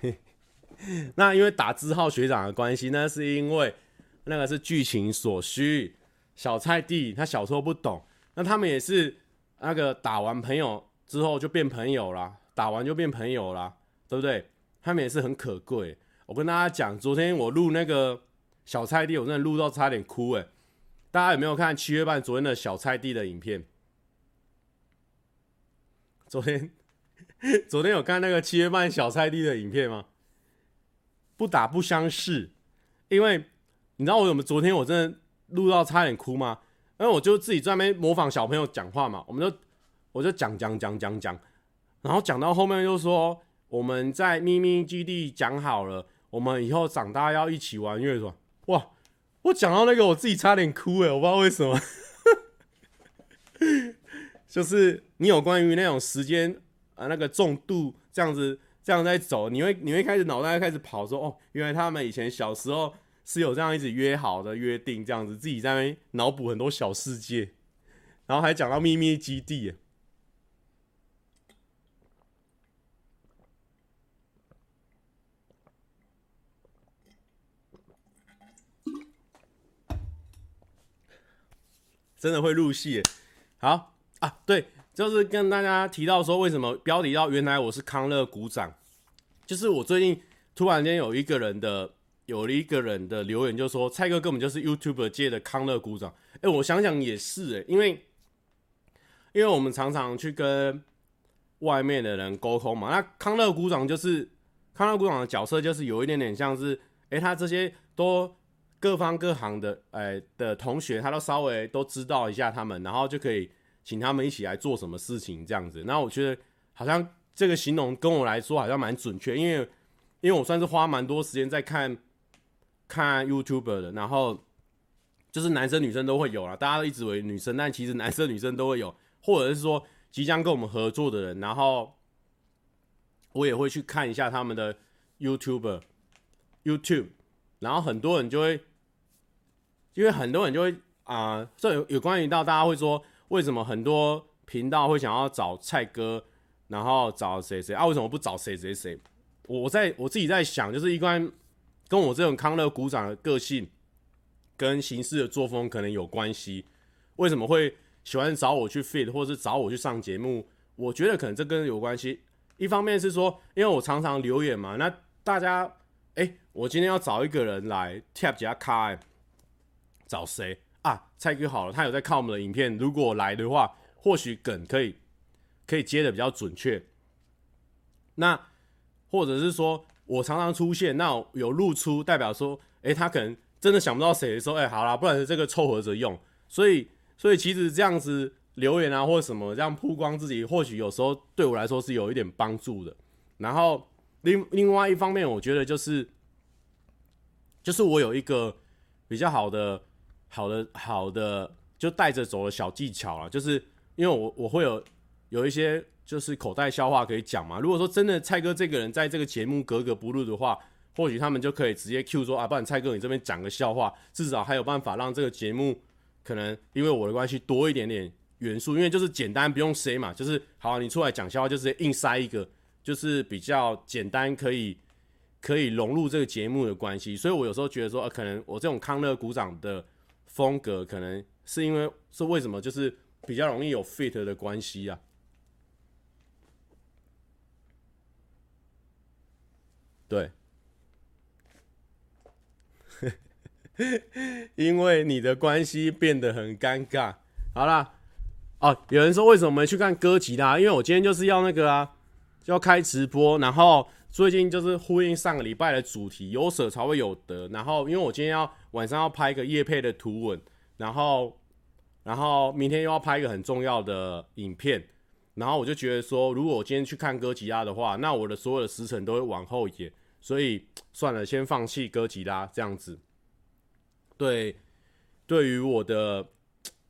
[LAUGHS] 那因为打字号学长的关系，那是因为。那个是剧情所需，小菜地他小时候不懂，那他们也是那个打完朋友之后就变朋友啦，打完就变朋友啦，对不对？他们也是很可贵。我跟大家讲，昨天我录那个小菜地，我真的录到差点哭诶。大家有没有看七月半昨天的小菜地的影片？昨天 [LAUGHS] 昨天有看那个七月半小菜地的影片吗？不打不相识，因为。你知道我有没有昨天我真的录到差点哭吗？因为我就自己在那边模仿小朋友讲话嘛，我们就我就讲讲讲讲讲，然后讲到后面又说我们在秘密基地讲好了，我们以后长大要一起玩乐团。哇！我讲到那个我自己差点哭诶，我不知道为什么。[LAUGHS] 就是你有关于那种时间啊那个重度这样子这样在走，你会你会开始脑袋开始跑说哦，原来他们以前小时候。是有这样一直约好的约定，这样子自己在那边脑补很多小世界，然后还讲到秘密基地，真的会入戏。好啊，对，就是跟大家提到说，为什么标题要原来我是康乐股长，就是我最近突然间有一个人的。有了一个人的留言，就说蔡哥根本就是 YouTube 界的康乐股长。哎、我想想也是哎、因为因为我们常常去跟外面的人沟通嘛，那康乐股长就是康乐股长的角色，就是有一点点像是，哎、他这些都各方各行的哎、的同学，他都稍微都知道一下他们，然后就可以请他们一起来做什么事情这样子。那我觉得好像这个形容跟我来说好像蛮准确，因为因为我算是花蛮多时间在看。看 YouTuber 的，然后就是男生女生都会有啦，大家都一直以为女生，但其实男生女生都会有，或者是说即将跟我们合作的人，然后我也会去看一下他们的 YouTuber YouTube，然后很多人就会，因为很多人就会啊，这、有有关于到大家会说，为什么很多频道会想要找蔡哥，然后找谁谁啊？为什么不找谁谁谁？我在我自己在想，就是一关。跟我这种康乐股长的个性跟行事的作风可能有关系。为什么会喜欢找我去 fit，或是找我去上节目？我觉得可能这跟有关系。一方面是说，因为我常常留言嘛，那大家，哎、我今天要找一个人来 tap 几下卡，找谁啊？蔡哥好了，他有在看我们的影片。如果来的话，或许梗可以可以接的比较准确。那或者是说。我常常出现，那有露出，代表说，哎、他可能真的想不到谁的时候，哎、好啦，不然这个凑合着用。所以，所以其实这样子留言啊，或者什么这样曝光自己，或许有时候对我来说是有一点帮助的。然后另另外一方面，我觉得就是，就是我有一个比较好的、好的、好的，就带着走的小技巧啊，就是因为我我会有有一些。就是口袋笑话可以讲嘛。如果说真的蔡哥这个人在这个节目格格不入的话，或许他们就可以直接 Q 说啊，不然蔡哥你这边讲个笑话，至少还有办法让这个节目可能因为我的关系多一点点元素，因为就是简单不用塞嘛，就是好，你出来讲笑话就直接硬塞一个，就是比较简单可以可以融入这个节目的关系。所以我有时候觉得说，呃，可能我这种康乐鼓掌的风格，可能是因为是为什么就是比较容易有 fit 的关系啊。对，[LAUGHS] 因为你的关系变得很尴尬。好啦，哦，有人说为什么没去看哥吉拉？因为我今天就是要那个啊，要开直播，然后最近就是呼应上个礼拜的主题，有舍才会有得。然后因为我今天要晚上要拍一个夜配的图文，然后然后明天又要拍一个很重要的影片，然后我就觉得说，如果我今天去看哥吉拉的话，那我的所有的时辰都会往后延。所以算了，先放弃哥吉拉这样子。对，对于我的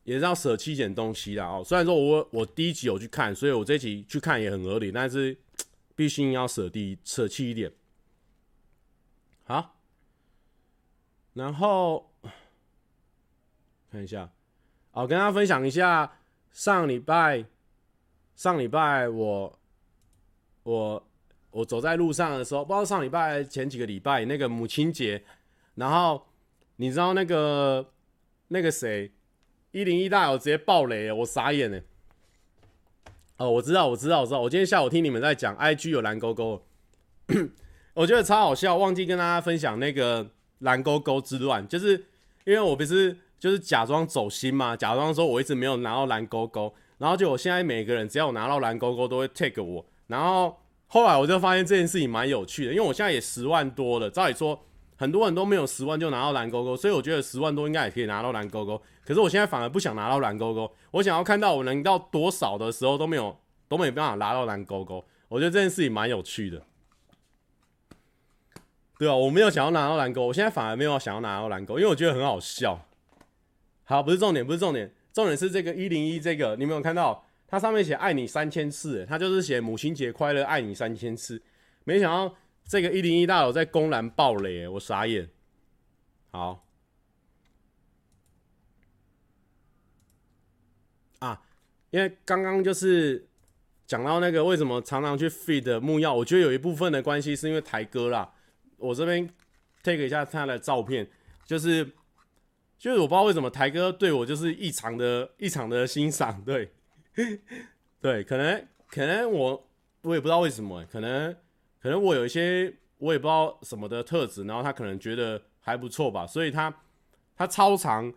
也是要舍弃一点东西啦哦。虽然说我我第一集有去看，所以我这集去看也很合理，但是毕竟要舍弃舍弃一点。好，然后看一下，哦，跟大家分享一下上礼拜上礼拜我我。我走在路上的时候，不知道上礼拜前几个礼拜那个母亲节，然后你知道那个那个谁一零一大楼直接爆雷，我傻眼呢。哦，我知道，我知道，我知道。我今天下午听你们在讲，IG 有蓝勾勾，[COUGHS] 我觉得超好笑。忘记跟大家分享那个蓝勾勾之乱，就是因为我不是就是假装走心嘛，假装说我一直没有拿到蓝勾勾，然后就我现在每个人只要我拿到蓝勾勾都会 take 我，然后。后来我就发现这件事情蛮有趣的，因为我现在也十万多了，照理说很多人都没有十万就拿到蓝勾勾，所以我觉得十万多应该也可以拿到蓝勾勾。可是我现在反而不想拿到蓝勾勾，我想要看到我能到多少的时候都没有都没办法拿到蓝勾勾。我觉得这件事情蛮有趣的，对啊，我没有想要拿到蓝勾，我现在反而没有想要拿到蓝勾，因为我觉得很好笑。好，不是重点，不是重点，重点是这个一零一这个，你没有看到？它上面写爱你三千次，它就是写母亲节快乐，爱你三千次。没想到这个一零一大楼在公然爆雷，我傻眼。好，啊，因为刚刚就是讲到那个为什么常常去 feed 木曜，我觉得有一部分的关系是因为台哥啦。我这边 take 一下他的照片，就是就是我不知道为什么台哥对我就是异常的异常的欣赏，对。[LAUGHS] 对，可能可能我我也不知道为什么，可能可能我有一些我也不知道什么的特质，然后他可能觉得还不错吧，所以他他超常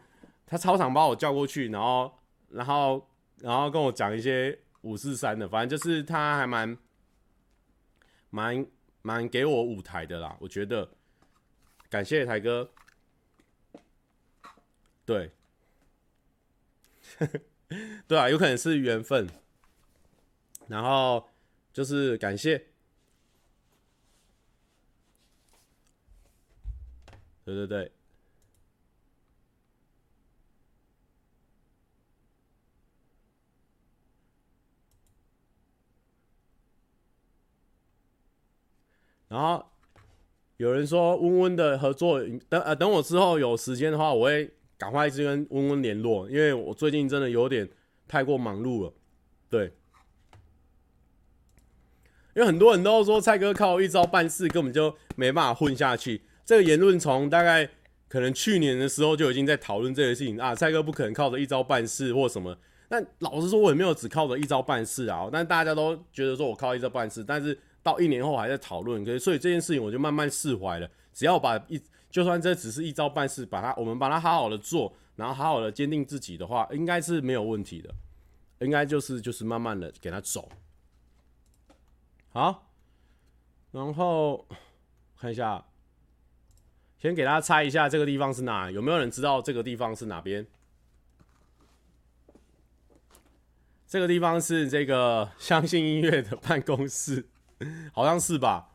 他超常把我叫过去，然后然后然后跟我讲一些五四三的，反正就是他还蛮蛮蛮给我舞台的啦，我觉得。感谢台哥，对，[LAUGHS] 对啊，有可能是缘分，然后就是感谢。对对对，然后有人说温温的合作，等呃等我之后有时间的话，我会赶快去跟温温联络，因为我最近真的有点太过忙碌了，对，因为很多人都说蔡哥靠一招办事根本就没办法混下去。这个言论从大概可能去年的时候就已经在讨论这个事情啊，蔡哥不可能靠着一招办事或什么。但老实说，我也没有只靠着一招办事啊。但大家都觉得说我靠一招办事，但是到一年后还在讨论，所以这件事情我就慢慢释怀了。只要把一，就算这只是一招办事，把它我们把它好好的做，然后好好的坚定自己的话，应该是没有问题的。应该就是就是慢慢的给他走。好，然后看一下。先给大家猜一下这个地方是哪？有没有人知道这个地方是哪边？这个地方是这个相信音乐的办公室，好像是吧？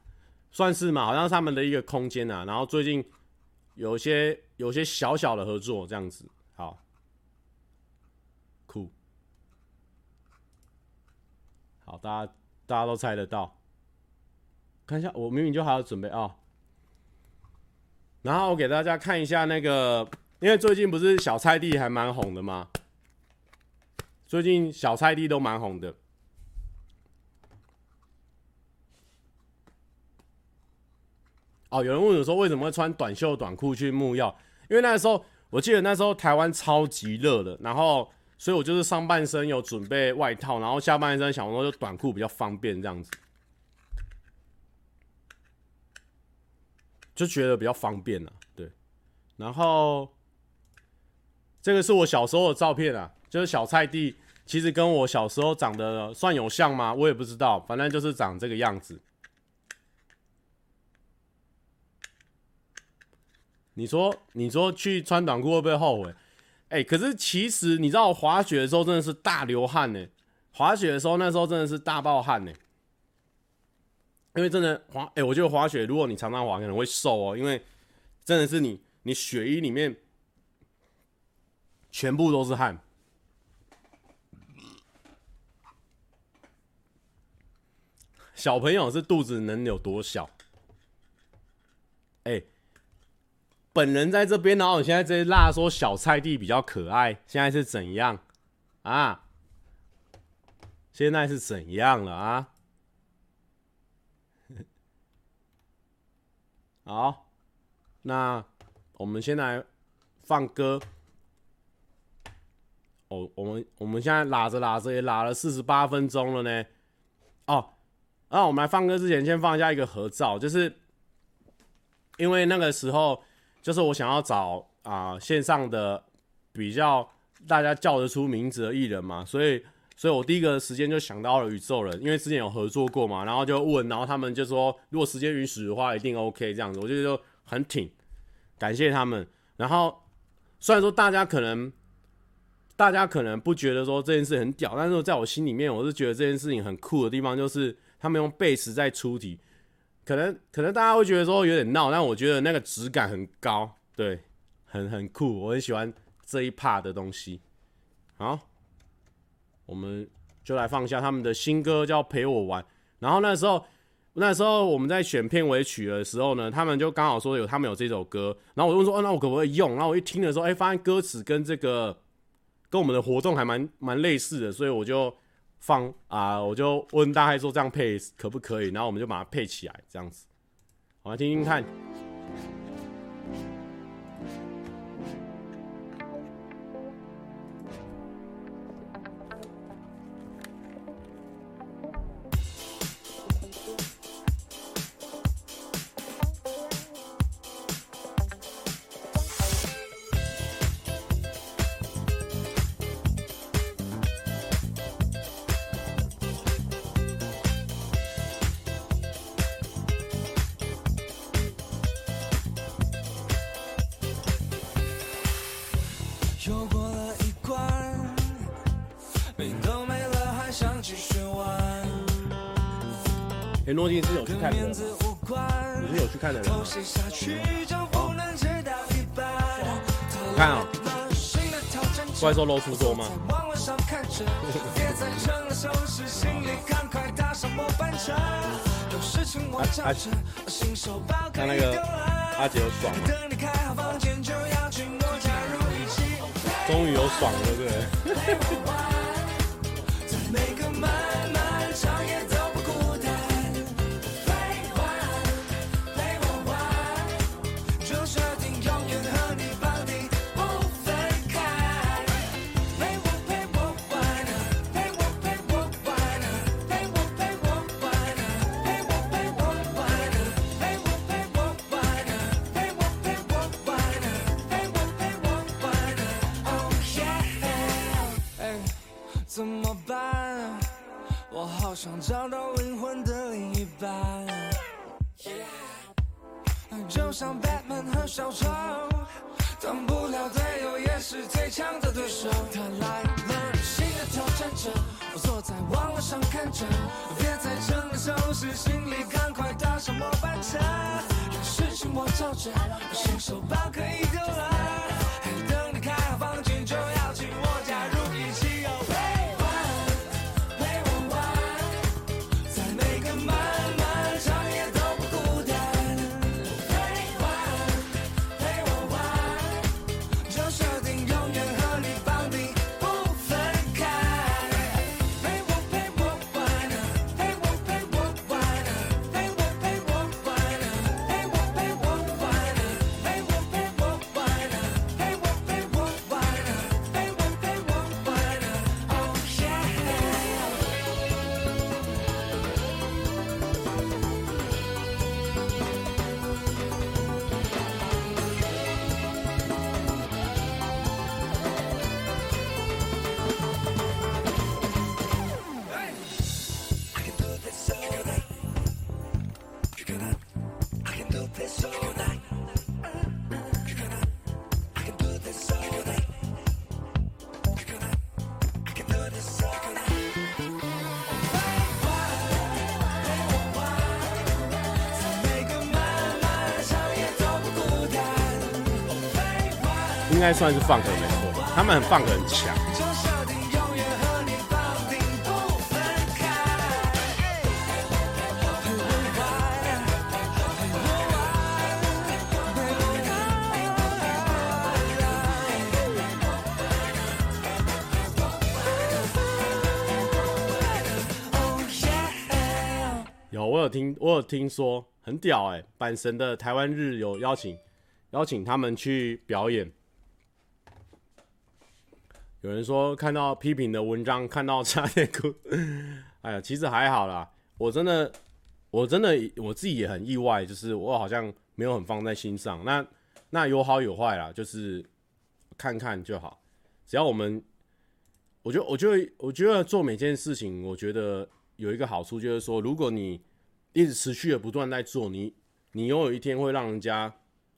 算是嘛？好像是他们的一个空间啊。然后最近有些有些小小的合作这样子，好，酷，好，大家大家都猜得到。看一下，我明明就还要准备啊。哦然后我给大家看一下那个，因为最近不是小菜地还蛮红的吗？最近小菜地都蛮红的。哦，有人问我说为什么会穿短袖短裤去木曜？因为那时候我记得那时候台湾超级热的，然后所以我就是上半身有准备外套，然后下半身想说就短裤比较方便这样子。就觉得比较方便了，对。然后这个是我小时候的照片啊，就是小菜地，其实跟我小时候长得算有像吗？我也不知道，反正就是长这个样子。你说，你说去穿短裤会不会后悔？哎，可是其实你知道，滑雪的时候真的是大流汗呢。滑雪的时候那时候真的是大爆汗呢。因为真的滑，哎、我觉得滑雪，如果你常常滑，可能会瘦哦。因为真的是你，你雪衣里面全部都是汗。小朋友是肚子能有多小？哎、本人在这边，然后你现在这些辣说小菜地比较可爱，现在是怎样啊？现在是怎样了啊？[LAUGHS] 好，那我们先来放歌。哦，我们我们现在拉着拉着也拉了四十八分钟了呢。哦，那我们来放歌之前，先放一下一个合照，就是因为那个时候，就是我想要找啊、线上的比较大家叫得出名字的艺人嘛，所以。所以我第一个时间就想到了宇宙人，因为之前有合作过嘛，然后就问，然后他们就说，如果时间允许的话，一定 OK 这样子，我就就很挺，感谢他们。然后虽然说大家可能大家可能不觉得说这件事很屌，但是在我心里面，我是觉得这件事情很酷的地方，就是他们用贝斯在出题，可能可能大家会觉得说有点闹，但我觉得那个质感很高，对，很很酷，我很喜欢这一 part 的东西，好。我们就来放下他们的新歌，叫《陪我玩》。然后那时候，那时候我们在选片尾曲的时候呢，他们就刚好说有他们有这首歌。然后我就说：“哦，那我可不可以用？”然后我一听的时候，哎，发现歌词跟这个跟我们的活动还蛮蛮类似的，所以我就放啊、我就问大概说这样配可不可以？然后我们就把它配起来，这样子，我们听听看。哎，诺金是有去看的人吗？你是有去看的人吗？哦，看啊，怪兽露出多吗？啊 [LAUGHS] 啊！看那个阿杰有爽吗？终于有爽了，对不对？想找到灵魂的另一半就像 Batman 和小丑，当不了队友也是最强的对手。他来了，新的挑战者，我坐在网络上看着，别再整个收拾行李，赶快搭上末班车。有事情我罩着，新手包可以丢该算是 funk 没错，他们很 funk 很强。有，我有听，我有听说很屌哎、欸，阪神的台湾日有邀请邀请他们去表演。有人说看到批评的文章，看到差点哭。哎呀，其实还好啦。我真的，我真的我自己也很意外，就是我好像没有很放在心上。那那有好有坏啦，就是看看就好。只要我们，我觉得，我觉得，我觉得做每件事情，我觉得有一个好处，就是说，如果你一直持续的不断在做，你你拥有一天会让人家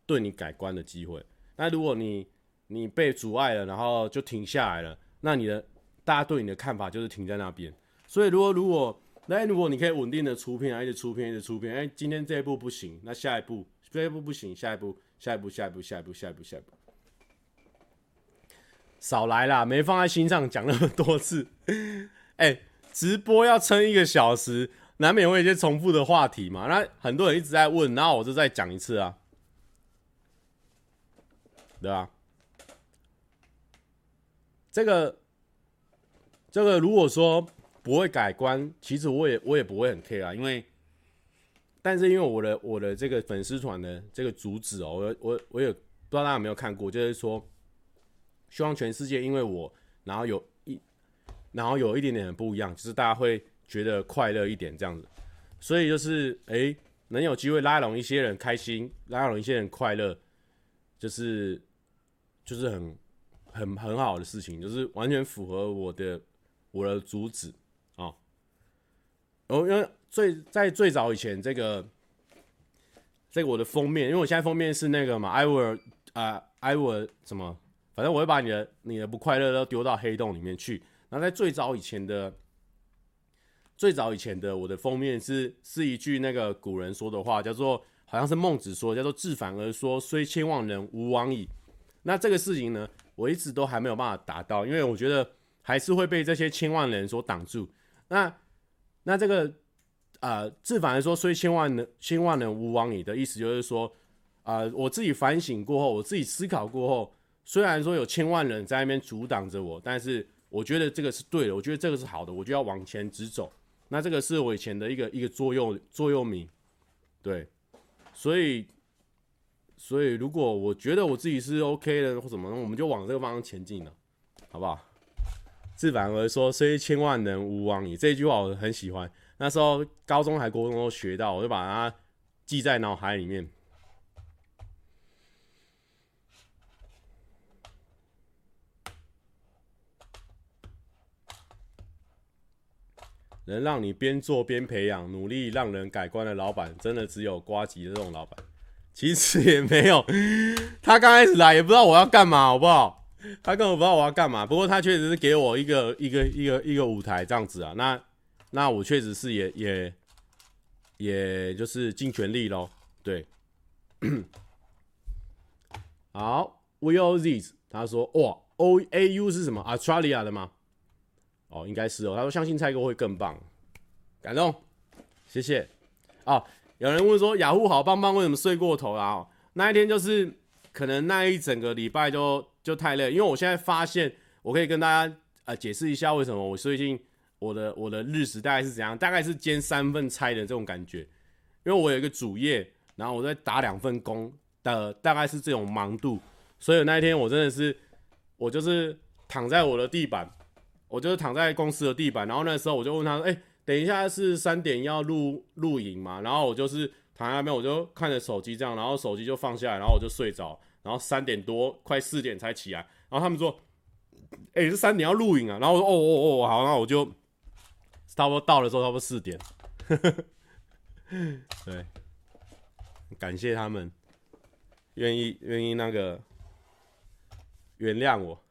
对你改观的机会。那如果你你被阻碍了，然后就停下来了。那你的大家对你的看法就是停在那边。所以如果如果那如果你可以稳定的出片，一直出片，一直出片，哎，今天这一步不行，那下一步这一步不行，下一步下一步下一步下一步下一步下一步，少来啦，没放在心上，讲那么多次。哎，直播要撑一个小时，难免会有一些重复的话题嘛。那很多人一直在问，然后我就再讲一次啊，对吧？这个，这个如果说不会改观，其实我也我也不会很 care 啊，因为，但是因为我的我的这个粉丝团的这个主旨哦，我我我也不知道大家有没有看过，就是说，希望全世界因为我，然后有一，然后有一点点的不一样，就是大家会觉得快乐一点这样子，所以就是诶，能有机会拉拢一些人开心，拉拢一些人快乐，就是就是很。很很好的事情，就是完全符合我的我的主旨啊。哦，因为最在最早以前，这个这个我的封面，因为我现在封面是那个嘛，I will 啊，I will 什么，反正我会把你的你的不快乐都丢到黑洞里面去。那在最早以前的最早以前的我的封面是是一句那个古人说的话，叫做好像是孟子说，叫做自反而说，虽千万人，吾往矣。那这个事情呢，我一直都还没有办法达到，因为我觉得还是会被这些千万人所挡住。那那这个啊、呃，自反而说，虽千万人，千万人，吾往矣的意思就是说。啊、我自己反省过后，我自己思考过后，虽然说有千万人在那边阻挡着我，但是我觉得这个是对的，我觉得这个是好的，我就要往前直走。那这个是我以前的一个一个座右座右铭，对，所以所以如果我觉得我自己是 OK 的或什么，我们就往这个方向前进了，好不好？自反而说，虽千万人，吾往矣。这句话我很喜欢，那时候高中还国中都学到，我就把它记在脑海里面。能让你边做边培养，努力让人改观的老板，真的只有瓜吉这种老板。其实也没有，[LAUGHS] 他刚开始来也不知道我要干嘛，好不好？他根本不知道我要干嘛。不过他确实是给我一个一个一个一个舞台这样子啊。那那我确实是也也也就是尽全力喽。对，[COUGHS] 好，Will These，他说哇，O A U 是什么？Australia 的吗？哦，应该是哦。他说：“相信蔡哥会更棒，感动，谢谢。”哦，有人问说：“雅虎好棒棒，为什么睡过头啊？”那一天就是可能那一整个礼拜就就太累，因为我现在发现，我可以跟大家呃解释一下为什么我最近我的我的日子大概是怎样，大概是兼三份差的这种感觉，因为我有一个主业，然后我在打两份工的，大概是这种忙度，所以那一天我真的是我就是躺在我的地板。我就是躺在公司的地板，然后那时候我就问他说：“哎、等一下是三点要录录影嘛？”然后我就是躺在那边，我就看着手机这样，然后手机就放下来，然后我就睡着，然后三点多快四点才起来。然后他们说：“哎、欸，是三点要录影啊？”然后我说：“哦哦哦，好，那我就差不多到的时候差不多四点。[LAUGHS] ”对，感谢他们愿意愿意那个原谅我。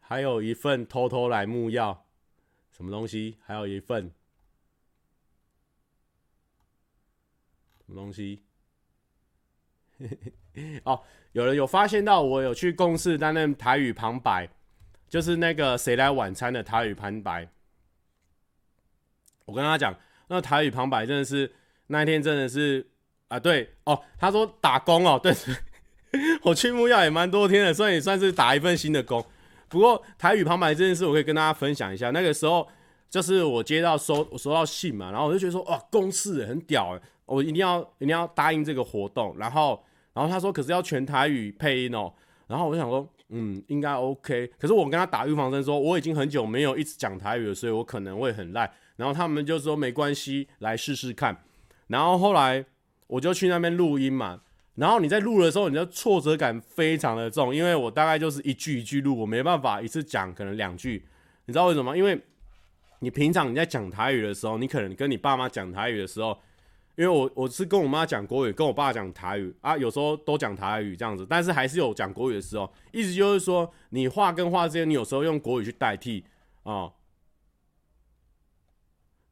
还有一份偷偷来木曜，什么东西？还有一份什么东西？[LAUGHS] 哦，有人有发现到我有去共事担任台语旁白，就是那个谁来晚餐的台语旁白。我跟他讲，那台语旁白真的是那一天真的是啊，对哦，他说打工哦，对，[LAUGHS] 我去木曜也蛮多天的，所以也算是打一份新的工。不过台语旁白这件事，我可以跟大家分享一下。那个时候就是我接到收我收到信嘛，然后我就觉得说哇，公司很屌，我一定要一定要答应这个活动。然后然后他说可是要全台语配音哦。然后我就想说嗯，应该 OK。可是我跟他打预防针说我已经很久没有一直讲台语了，所以我可能会很烂。然后他们就说没关系，来试试看。然后后来我就去那边录音嘛。然后你在录的时候，你的挫折感非常的重，因为我大概就是一句一句录，我没办法一次讲可能两句，你知道为什么？因为你平常你在讲台语的时候，你可能跟你爸妈讲台语的时候，因为我我是跟我妈讲国语，跟我爸讲台语啊，有时候都讲台语这样子，但是还是有讲国语的时候，意思就是说你话跟话之间，你有时候用国语去代替啊、哦，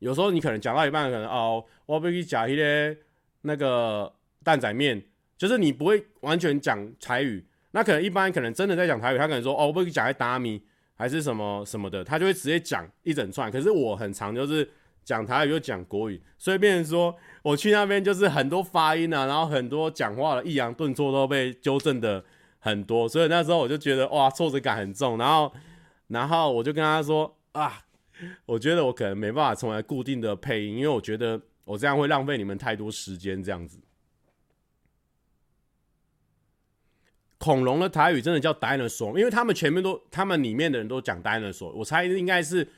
有时候你可能讲到一半，可能哦，我要去讲一些那个蛋仔面。就是你不会完全讲台语，那可能一般可能真的在讲台语，他可能说哦，我不会讲在打咪还是什么什么的，他就会直接讲一整串。可是我很常就是讲台语又讲国语，所以变成说我去那边就是很多发音啊，然后很多讲话的抑扬顿挫都被纠正的很多，所以那时候我就觉得哇，挫折感很重。然后然后我就跟他说啊，我觉得我可能没办法成为固定的配音，因为我觉得我这样会浪费你们太多时间这样子。恐龙的台语真的叫 dinosaur，因为他们前面都，他们里面的人都讲 dinosaur，我猜应该是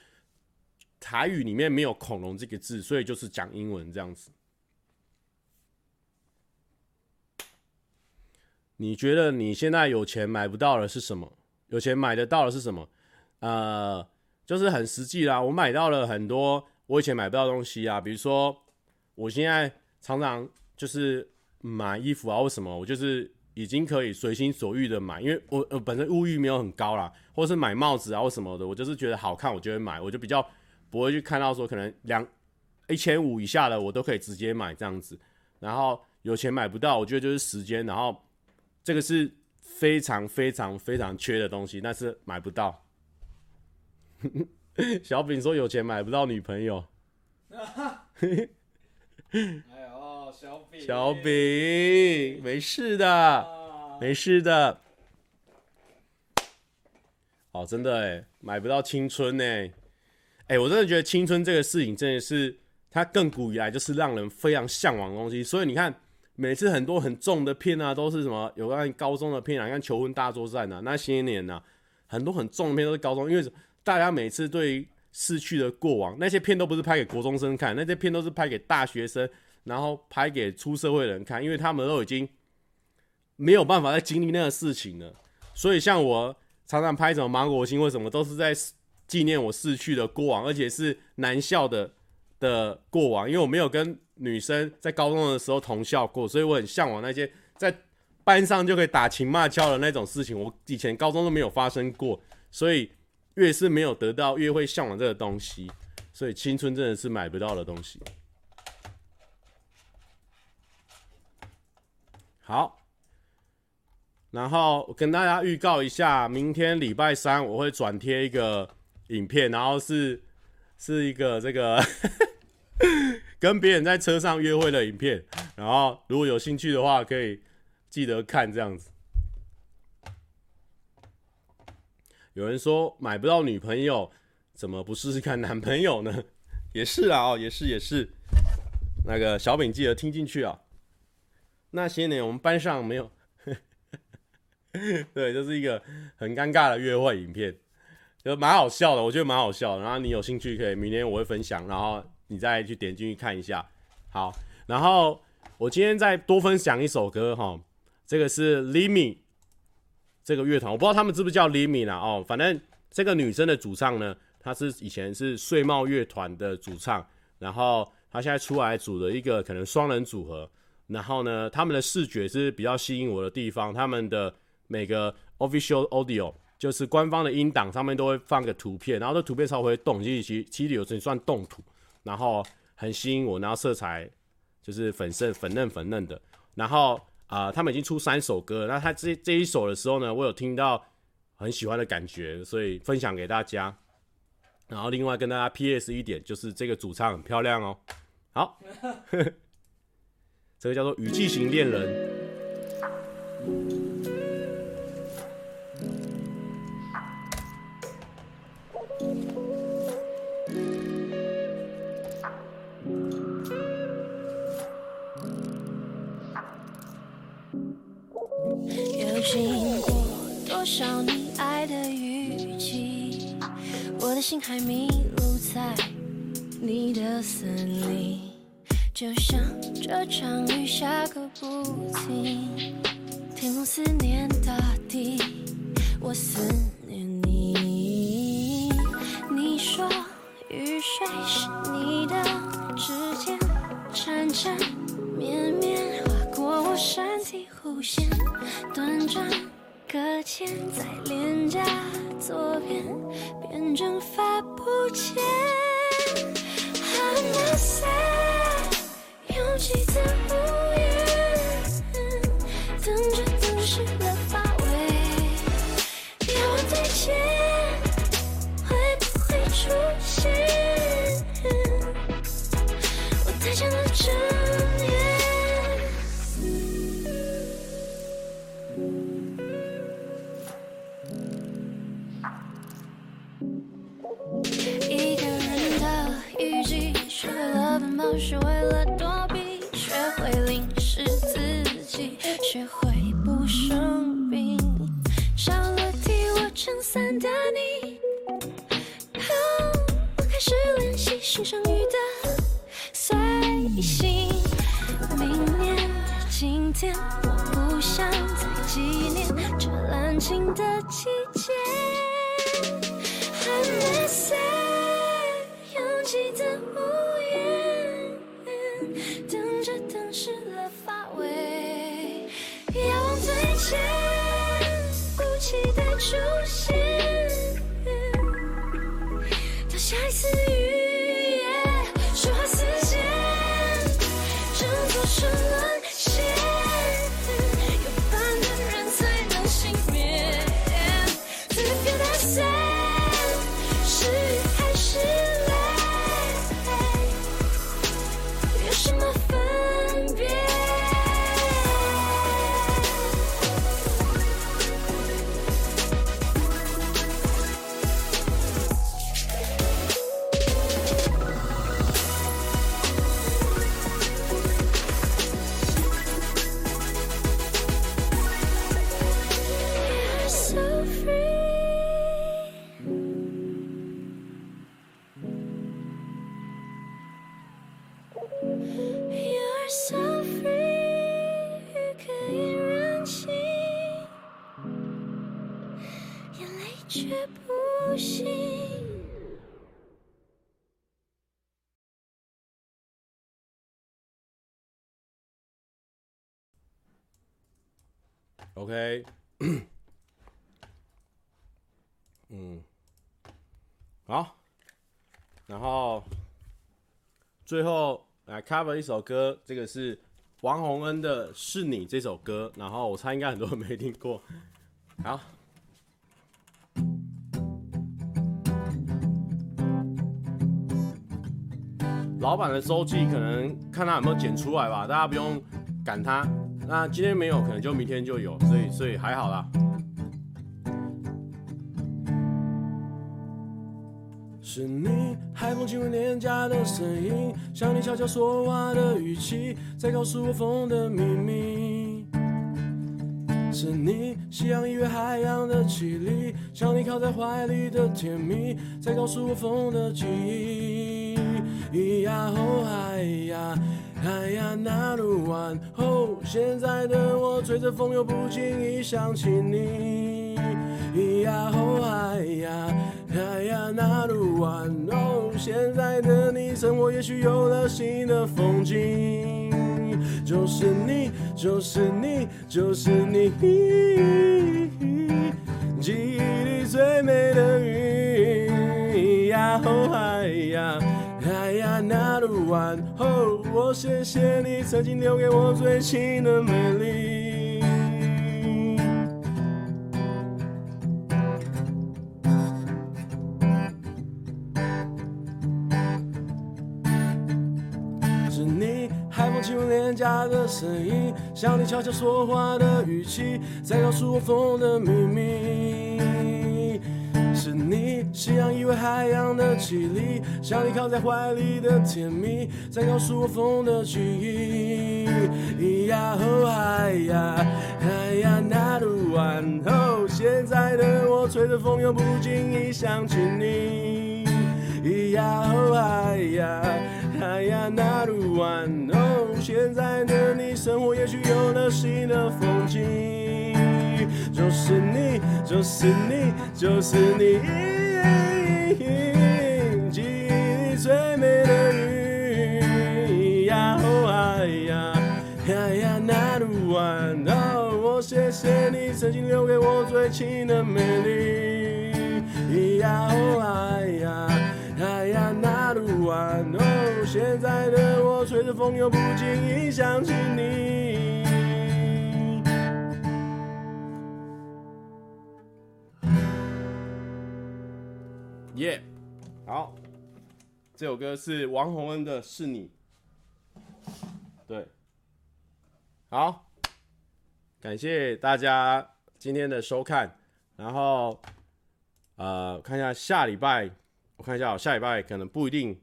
台语里面没有恐龙这个字，所以就是讲英文这样子。你觉得你现在有钱买不到的是什么？有钱买得到的是什么？呃，就是很实际啦。我买到了很多我以前买不到的东西啊，比如说我现在常常就是买衣服啊，为什么？我就是。已经可以随心所欲的买，因为我呃本身物欲没有很高啦，或是买帽子啊或什么的，我就是觉得好看，我就会买，我就比较不会去看到说可能两一千五以下的我都可以直接买这样子，然后有钱买不到，我觉得就是时间，然后这个是非常非常非常缺的东西，但是买不到。[LAUGHS] 小饼说有钱买不到女朋友。[LAUGHS] 小饼，小饼，没事的，啊没事的。哦，真的哎，买不到青春哎，哎，我真的觉得青春这个事情真的是，它亘古以来就是让人非常向往的东西。所以你看，每次很多很重的片啊，都是什么有关高中的片啊，你看求婚大作战啊，那些年啊，很多很重的片都是高中，因为大家每次对逝去的过往，那些片都不是拍给国中生看，那些片都是拍给大学生，然后拍给出社会的人看，因为他们都已经没有办法再经历那个事情了。所以像我常常拍什么芒果心或什么，都是在纪念我逝去的过往，而且是男校的的过往，因为我没有跟女生在高中的时候同校过，所以我很向往那些在班上就可以打情骂俏的那种事情，我以前高中都没有发生过，所以。越是没有得到，越会向往这个东西，所以青春真的是买不到的东西。好，然后我跟大家预告一下，明天礼拜三我会转贴一个影片，然后是是一个这个 [LAUGHS] 跟别人在车上约会的影片，然后如果有兴趣的话，可以记得看这样子。有人说买不到女朋友，怎么不试试看男朋友呢？[LAUGHS] 也是啊，哦，也是也是。那个小饼记得听进去啊。那些年我们班上没有，[LAUGHS] 对，就是一个很尴尬的约会影片，就蛮好笑的，我觉得蛮好笑的。然后你有兴趣可以明天我会分享，然后你再去点进去看一下。好，然后我今天再多分享一首歌哈，这个是 Limi。这个乐团我不知道他们是不是叫 Limi 啦哦，反正这个女生的主唱呢，她是以前是睡帽乐团的主唱，然后她现在出来组了一个可能双人组合，然后呢，他们的视觉是比较吸引我的地方，他们的每个 official audio 就是官方的音档上面都会放个图片，然后这图片稍微会动，其实其其实有时算动图，然后很吸引我，然后色彩就是粉色粉嫩粉嫩的，然后。啊、他们已经出三首歌，那他这这一首的时候呢，我有听到很喜欢的感觉，所以分享给大家。然后另外跟大家 PS 一点，就是这个主唱很漂亮哦。好，[LAUGHS] 这个叫做雨季型恋人。经过多少你爱的雨季，我的心还迷路在你的森林，就像这场雨下个不停，天空思念大地，我思念你。你说雨水是你的指尖，缠缠绵绵划过我身体弧线。短暂搁浅在脸颊左边，变成发不见。I'm not sad，勇气的屋檐，等着等湿了发尾，要再见，会不会出现？我太想了这。OK，嗯，好，然后最后来 cover 一首歌，这个是王洪恩的《是你》这首歌，然后我猜应该很多人没听过，好。老板的周记可能看他有没有剪出来吧，大家不用赶他。那今天没有，可能就明天就有，所以所以还好啦。是你海风轻微廉价的声音，像你悄悄说话的语气，在告诉我风的秘密。是你夕阳依偎海洋的绮丽，像你靠在怀里的甜蜜，在告诉我风的记忆。咿呀吼嗨呀。哎呀，那鲁湾哦，现在的我吹着风，又不经意想起你。咿呀吼哎呀，哎呀，那鲁湾哦，现在的你，生活也许有了新的风景。就是你，就是你，就是你，记忆里最美的云。咿呀吼哎呀。哎呀，那鲁湾哦，我谢谢你曾经留给我最亲的美丽。是你海风轻微廉价的声音，像你悄悄说话的语气，在告诉我风的秘密。是你夕阳依偎海洋的绮丽，像你靠在怀里的甜蜜，在告诉我风的记忆。咿呀吼嗨呀，嗨呀那鲁湾哦，现在的我吹着风，又不经意想起你。咿呀吼嗨呀，嗨呀那鲁湾哦，现在的你，生活也许有了新的风景。是你，就是你，就是你，记忆里最美的云。呀哦哎呀，哎呀那鲁湾哦，我谢谢你曾经留给我最亲的美丽。呀哦哎呀，哎呀那鲁湾哦，现在的我吹着风，又不经意想起你。这首歌是王洪恩的《是你》，对，好，感谢大家今天的收看，然后呃，看一下下礼拜，我看一下，下礼拜可能不一定，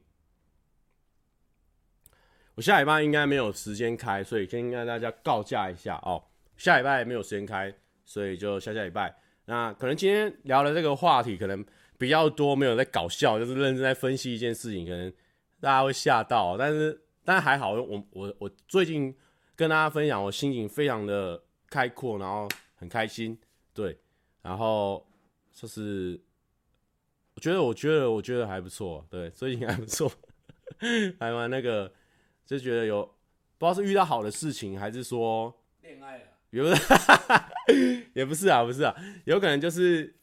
我下礼拜应该没有时间开，所以先跟大家告假一下哦，下礼拜没有时间开，所以就下下礼拜，那可能今天聊的这个话题可能。比较多没有在搞笑，就是认真在分析一件事情，可能大家会吓到，但是但还好，我我我最近跟大家分享，我心情非常的开阔，然后很开心，对，然后就是我觉得我觉得我觉得还不错，对，最近还不错，[LAUGHS] 还蛮那个，就觉得有不知道是遇到好的事情，还是说恋爱了，也不是，[LAUGHS] 也不是啊，不是啊，有可能就是。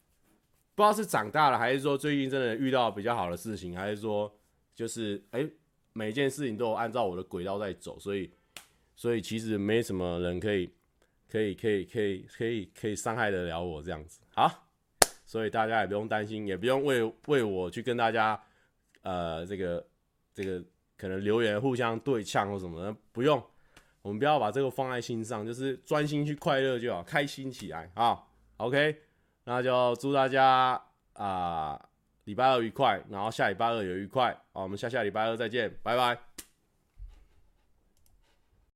不知道是长大了，还是说最近真的遇到比较好的事情，还是说就是哎、欸，每件事情都有按照我的轨道在走，所以所以其实没什么人可以可以可以可以可以可以伤害得了我这样子。好，所以大家也不用担心，也不用为为我去跟大家呃这个这个可能留言互相对呛或什么的，不用，我们不要把这个放在心上，就是专心去快乐就好，开心起来啊。OK。那就祝大家啊，礼拜二愉快，然后下礼拜二也愉快。好，我们下下礼拜二再见，拜拜。